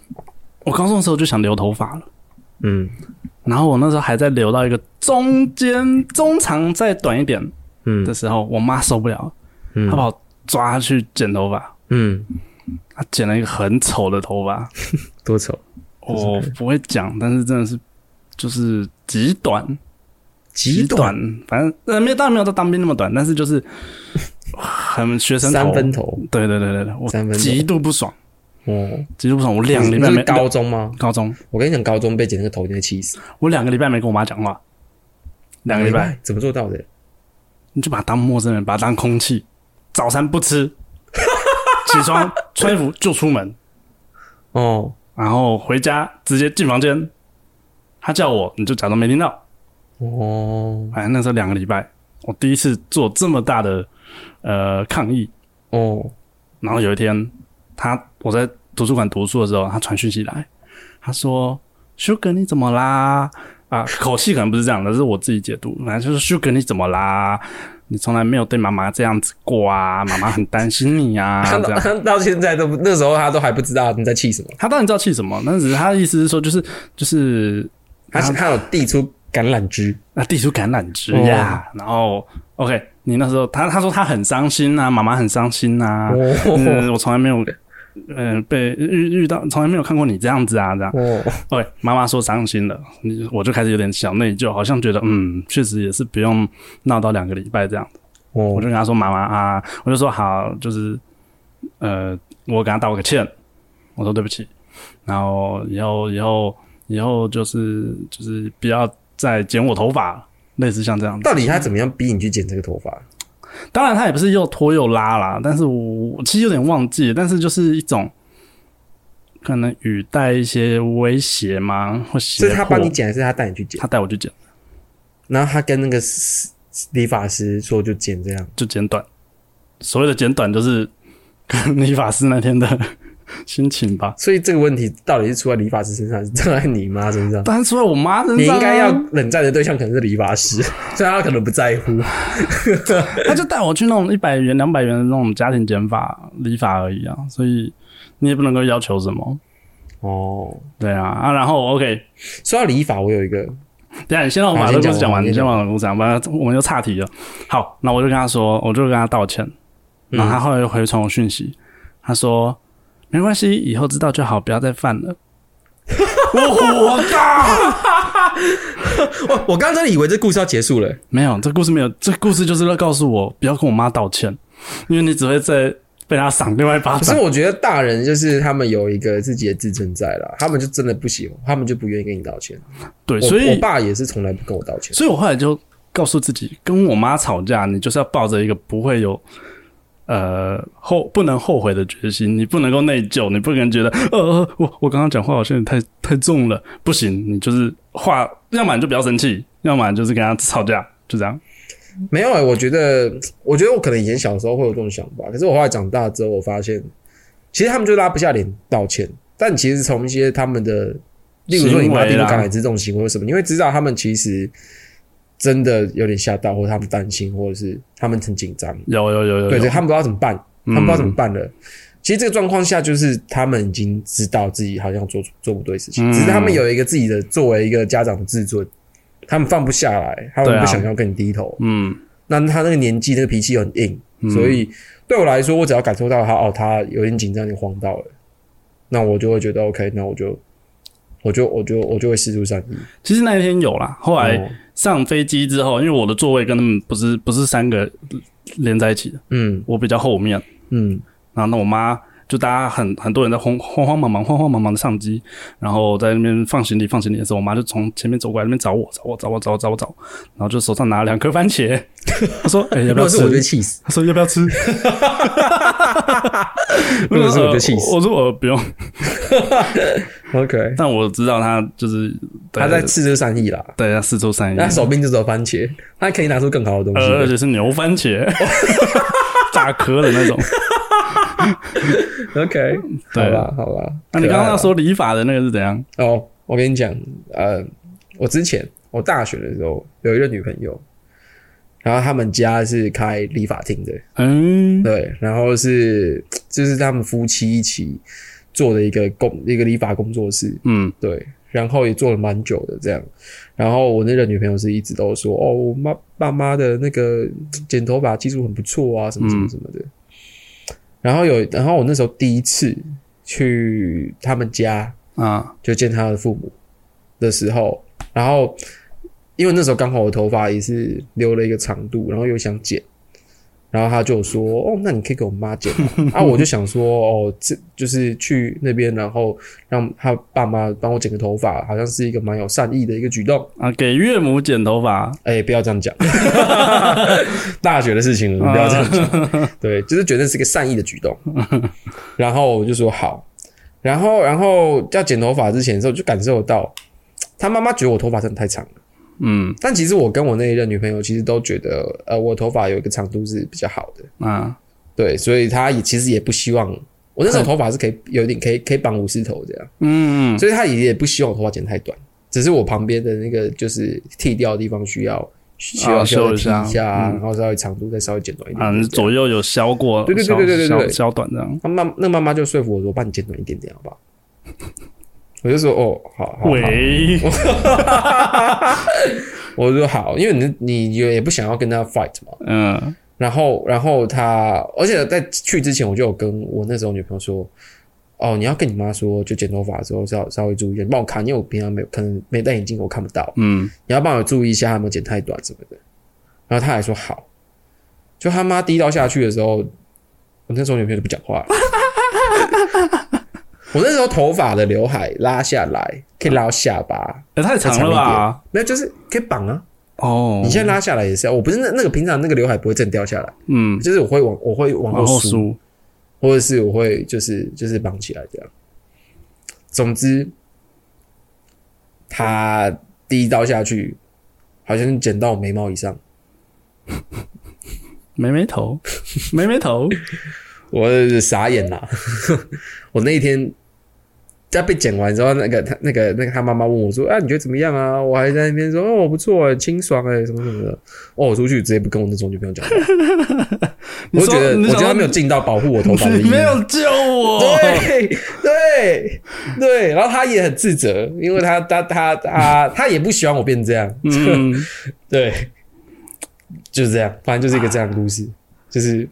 我高中的时候就想留头发了，嗯。然后我那时候还在留到一个中间中长再短一点嗯。的时候，我妈受不了，嗯。她把我抓去剪头发，嗯，她剪了一个很丑的头发，多丑，我不会讲，但是真的是就是极短，极短，反正呃没有当然没有到当兵那么短，但是就是 很学生三分头。对对对对对，我三分头。极度不爽，哦。极度不爽，我两个礼拜没高中吗？高中，我跟你讲，高中被剪那个头，你会气死。我两个礼拜没跟我妈讲话，两个礼拜，怎么做到的？你就把他当陌生人，把他当空气，早餐不吃，起床穿衣服就出门，哦，然后回家直接进房间，他叫我你就假装没听到。哦，哎，那时候两个礼拜，我第一次做这么大的呃抗议，哦，然后有一天，他我在图书馆读书的时候，他传讯息来，他说：“Sugar 你怎么啦？”啊，口气可能不是这样的，是我自己解读。反正就是 Sugar 你怎么啦？你从来没有对妈妈这样子过啊，妈妈很担心你啊，他这到现在都那时候他都还不知道你在气什么，他当然知道气什么，但是只是他的意思是说，就是就是他是他有递出橄榄枝，那递出橄榄枝哦。呀，然后 OK，你那时候他他说他很伤心啊，妈妈很伤心啊，哦。嗯，我从来没有，呃，被遇遇到，从来没有看过你这样子啊，这样。哦妈妈说伤心了，你我就开始有点小内疚，好像觉得嗯，确实也是不用闹到两个礼拜这样。我哦就跟他说妈妈啊，我就说好，就是呃，我给他道个歉，我说对不起，然后以后以后以后就是就是不要再剪我头发，类似像这样子。到底他怎么样逼你去剪这个头发？当然他也不是又拖又拉啦，但是我我其实有点忘记，但是就是一种可能语带一些威胁吗？或是他帮你，剪，还是他带你去剪？他带我去剪，然后他跟那个理发师说就剪这样，就剪短。所谓的剪短，就是跟理发师那天的 心情吧。所以这个问题到底是出在理发师身上，还是出在你妈身上？当然出在我妈身上、啊，你应该要冷战的对象可能是理发师，虽然他可能不在乎。他就带我去那种一百元、两百元的那种家庭剪发、理发而已啊，所以你也不能够要求什么。哦，对啊，啊，然后 OK，说到理发，我有一个等下你先让我把这个故事讲完，你先把我故事讲完，不然我们就岔题了。好，那我就跟他说，我就跟他道歉，然后他后来又回传我讯息，他说没关系，以后知道就好，不要再犯了。我火大！我我刚刚真的以为这故事要结束了，没有，这故事没有，这故事就是要告诉我不要跟我妈道歉。因为你只会在被他赏另外一巴掌。可是我觉得大人就是他们有一个自己的自尊在啦，他们就真的不喜欢，他们就不愿意跟你道歉。对，所以我爸也是从来不跟我道歉。所以我后来就告诉自己，跟我妈吵架，你就是要抱着一个不会有呃后不能后悔的决心，你不能够内疚，你不能觉得呃呃我我刚刚讲话好像也太太重了，不行，你就是话，要么你就不要生气，要么就是跟他吵架，就这样。没有、欸，我觉得，我觉得我可能以前小时候会有这种想法，可是我后来长大之后，我发现，其实他们就拉不下脸道歉，但其实从一些他们的，例如说你妈第一橄榄枝这种行为或什么，你会知道他们其实真的有点吓到，或者他们担心，或者是他们很紧张，有有有有有，对对，他们不知道怎么办，他嗯们不知道怎么办了。其实这个状况下，就是他们已经知道自己好像做做不对事情，嗯。只是他们有一个自己的作为一个家长的自尊，他们放不下来，他们不想要跟你低头。嗯。那他那个年纪，那个脾气又很硬，嗯。所以对我来说，我只要感受到他哦，他有点紧张，有点慌到了，那我就会觉得 OK，那我就我就我就我就会施出善意。其实那一天有啦，后来哦上飞机之后，因为我的座位跟他们不是不是三个连在一起的，嗯我比较后面，嗯然后那我妈就大家很很多人在慌慌慌忙忙慌慌忙忙的上机，然后在那边放行李放行李的时候，我妈就从前面走过来那边找我找我找我找我找我找，然后就手上拿了两颗番茄，她说：“哎、要不要吃如果是？”我就会气死。她说：“要不要吃？” 如果是我就气死我说：“我不用。OK，” 但我知道他就是他在四出善意啦。对他四周三那手边就只有番茄，他可以拿出更好的东西，而。且是牛番茄，炸壳的那种。OK，好对啦好啦。那你刚刚要说理发的那个是怎样？哦，我跟你讲，呃，我之前我大学的时候有一个女朋友，然后他们家是开理发厅的，嗯对，然后是就是他们夫妻一起做的一个工一个理发工作室，嗯对，然后也做了蛮久的这样。然后我那个女朋友是一直都说，哦，我妈爸妈的那个剪头发技术很不错啊，什么什么什么的。然后有，然后我那时候第一次去他们家，啊就见他的父母的时候，然后因为那时候刚好我头发也是留了一个长度，然后又想剪，然后他就说：“哦，那你可以给我妈剪吗。”啊，我就想说：“哦，这就是去那边，然后让他爸妈帮我剪个头发，好像是一个蛮有善意的一个举动。啊，给岳母剪头发，”哎，不要这样讲，大学的事情不要这样讲。对，就是觉得是一个善意的举动。然后我就说好，然后然后要剪头发之前的时候，就感受到他妈妈觉得我头发真的太长了。嗯。但其实我跟我那一任女朋友其实都觉得，呃，我头发有一个长度是比较好的，啊。对，所以她也其实也不希望我那时候头发是可以有点可以可以绑武士头这样，嗯所以她也也不希望我头发剪太短，只是我旁边的那个就是剃掉的地方需要需要修一下。然后稍微长度再稍微剪短一点啊。左右有削过，对对对削对对对对。削削短这样。那妈那妈妈就说服我说，我帮你剪短一点点好不好？我就说哦，好好好，喂，我就说好，因为你你也不想要跟他 fight 嘛，嗯。然后，然后他，而且在去之前，我就有跟我那时候女朋友说，哦，你要跟你妈说，就剪头发的时候稍稍微注意一点，帮我看，因为我平常没有可能没戴眼镜，我看不到，嗯。你要帮我注意一下，有没有剪太短什么的。然后他还说好，就他妈第一刀下去的时候，我那时候女朋友就不讲话了。我那时候头发的刘海拉下来，可以拉到下巴，也太长了吧？没有就是可以绑啊。哦，你现在拉下来也是啊，我不是那那个平常那个刘海不会正掉下来。嗯就是我会往我会往往后梳，后梳，或者是我会就是就是绑起来这样。总之，他第一刀下去，好像剪到我眉毛以上，眉眉头，眉眉头，我傻眼啦！我那一天在被剪完之后，那个他那个那个他妈妈问我说：“啊，你觉得怎么样啊？”我还在那边说：“哦，不错，很清爽哎、什么什么的。”哦，我出去直接不跟我那种女朋友讲话，我就觉得我觉得他没有尽到保护我头发的义务。你 没有救我，对对对，然后他也很自责，因为他他他他他也不希望我变这样，嗯，对，就是这样，反正就是一个这样的故事，就是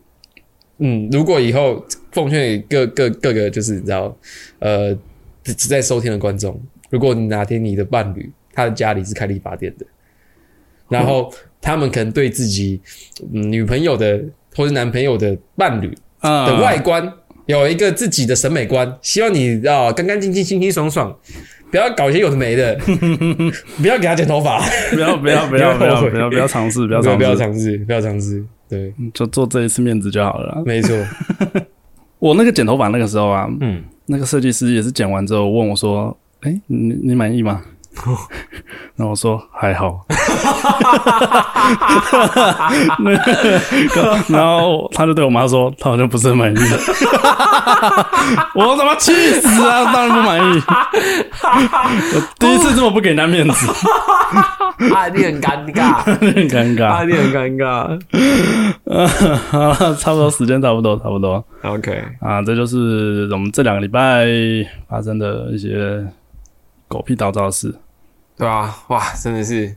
嗯，如果以后奉劝给各各各个就是你知道，呃，只在收听的观众，如果你哪天你的伴侣他的家里是开理发店的，然后他们可能对自己、嗯、女朋友的或是男朋友的伴侣啊的外观有一个自己的审美观，希望你啊干干净净、清清爽爽，不要搞一些有的没的，不要给他剪头发，不要不要不要不要不要不要尝试，不要不要不要尝试，不要尝试，对，就做这一次面子就好了啦。没错，我那个剪头发那个时候啊，嗯，那个设计师也是剪完之后问我说：“哎、你你满意吗？”然后我说还好，那 个然后他就对我妈说，他好像不是很满意。我他妈气死啊！当然不满意。我第一次这么不给人家面子，啊，你很尴尬，你很尴尬。啊，你很尴尬好了，差不多时间差不多，差不多，OK，啊，这就是我们这两个礼拜发生的一些狗屁倒灶的事。对啊，哇，真的是，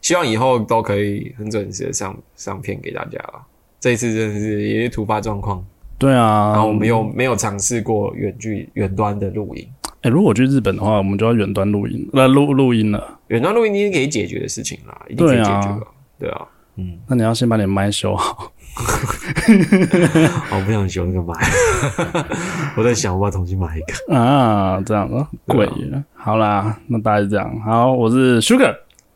希望以后都可以很准时的上上片给大家了。这一次真的是有些突发状况，对啊，然后我们又没有尝试过远距远端的录音，哎、如果去日本的话，我们就要远端录音，那，录录音了。远端录音一定可以解决的事情啦，一定可以解决的，对啊，嗯，那你要先把你的麦修好。我 不想修那个买，我在想我要重新买一个。啊，这样子贵了。好啦，那大概是这样。好，我是 Sugar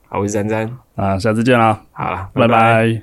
好，我是詹詹，啊，下次见啦，好了，拜拜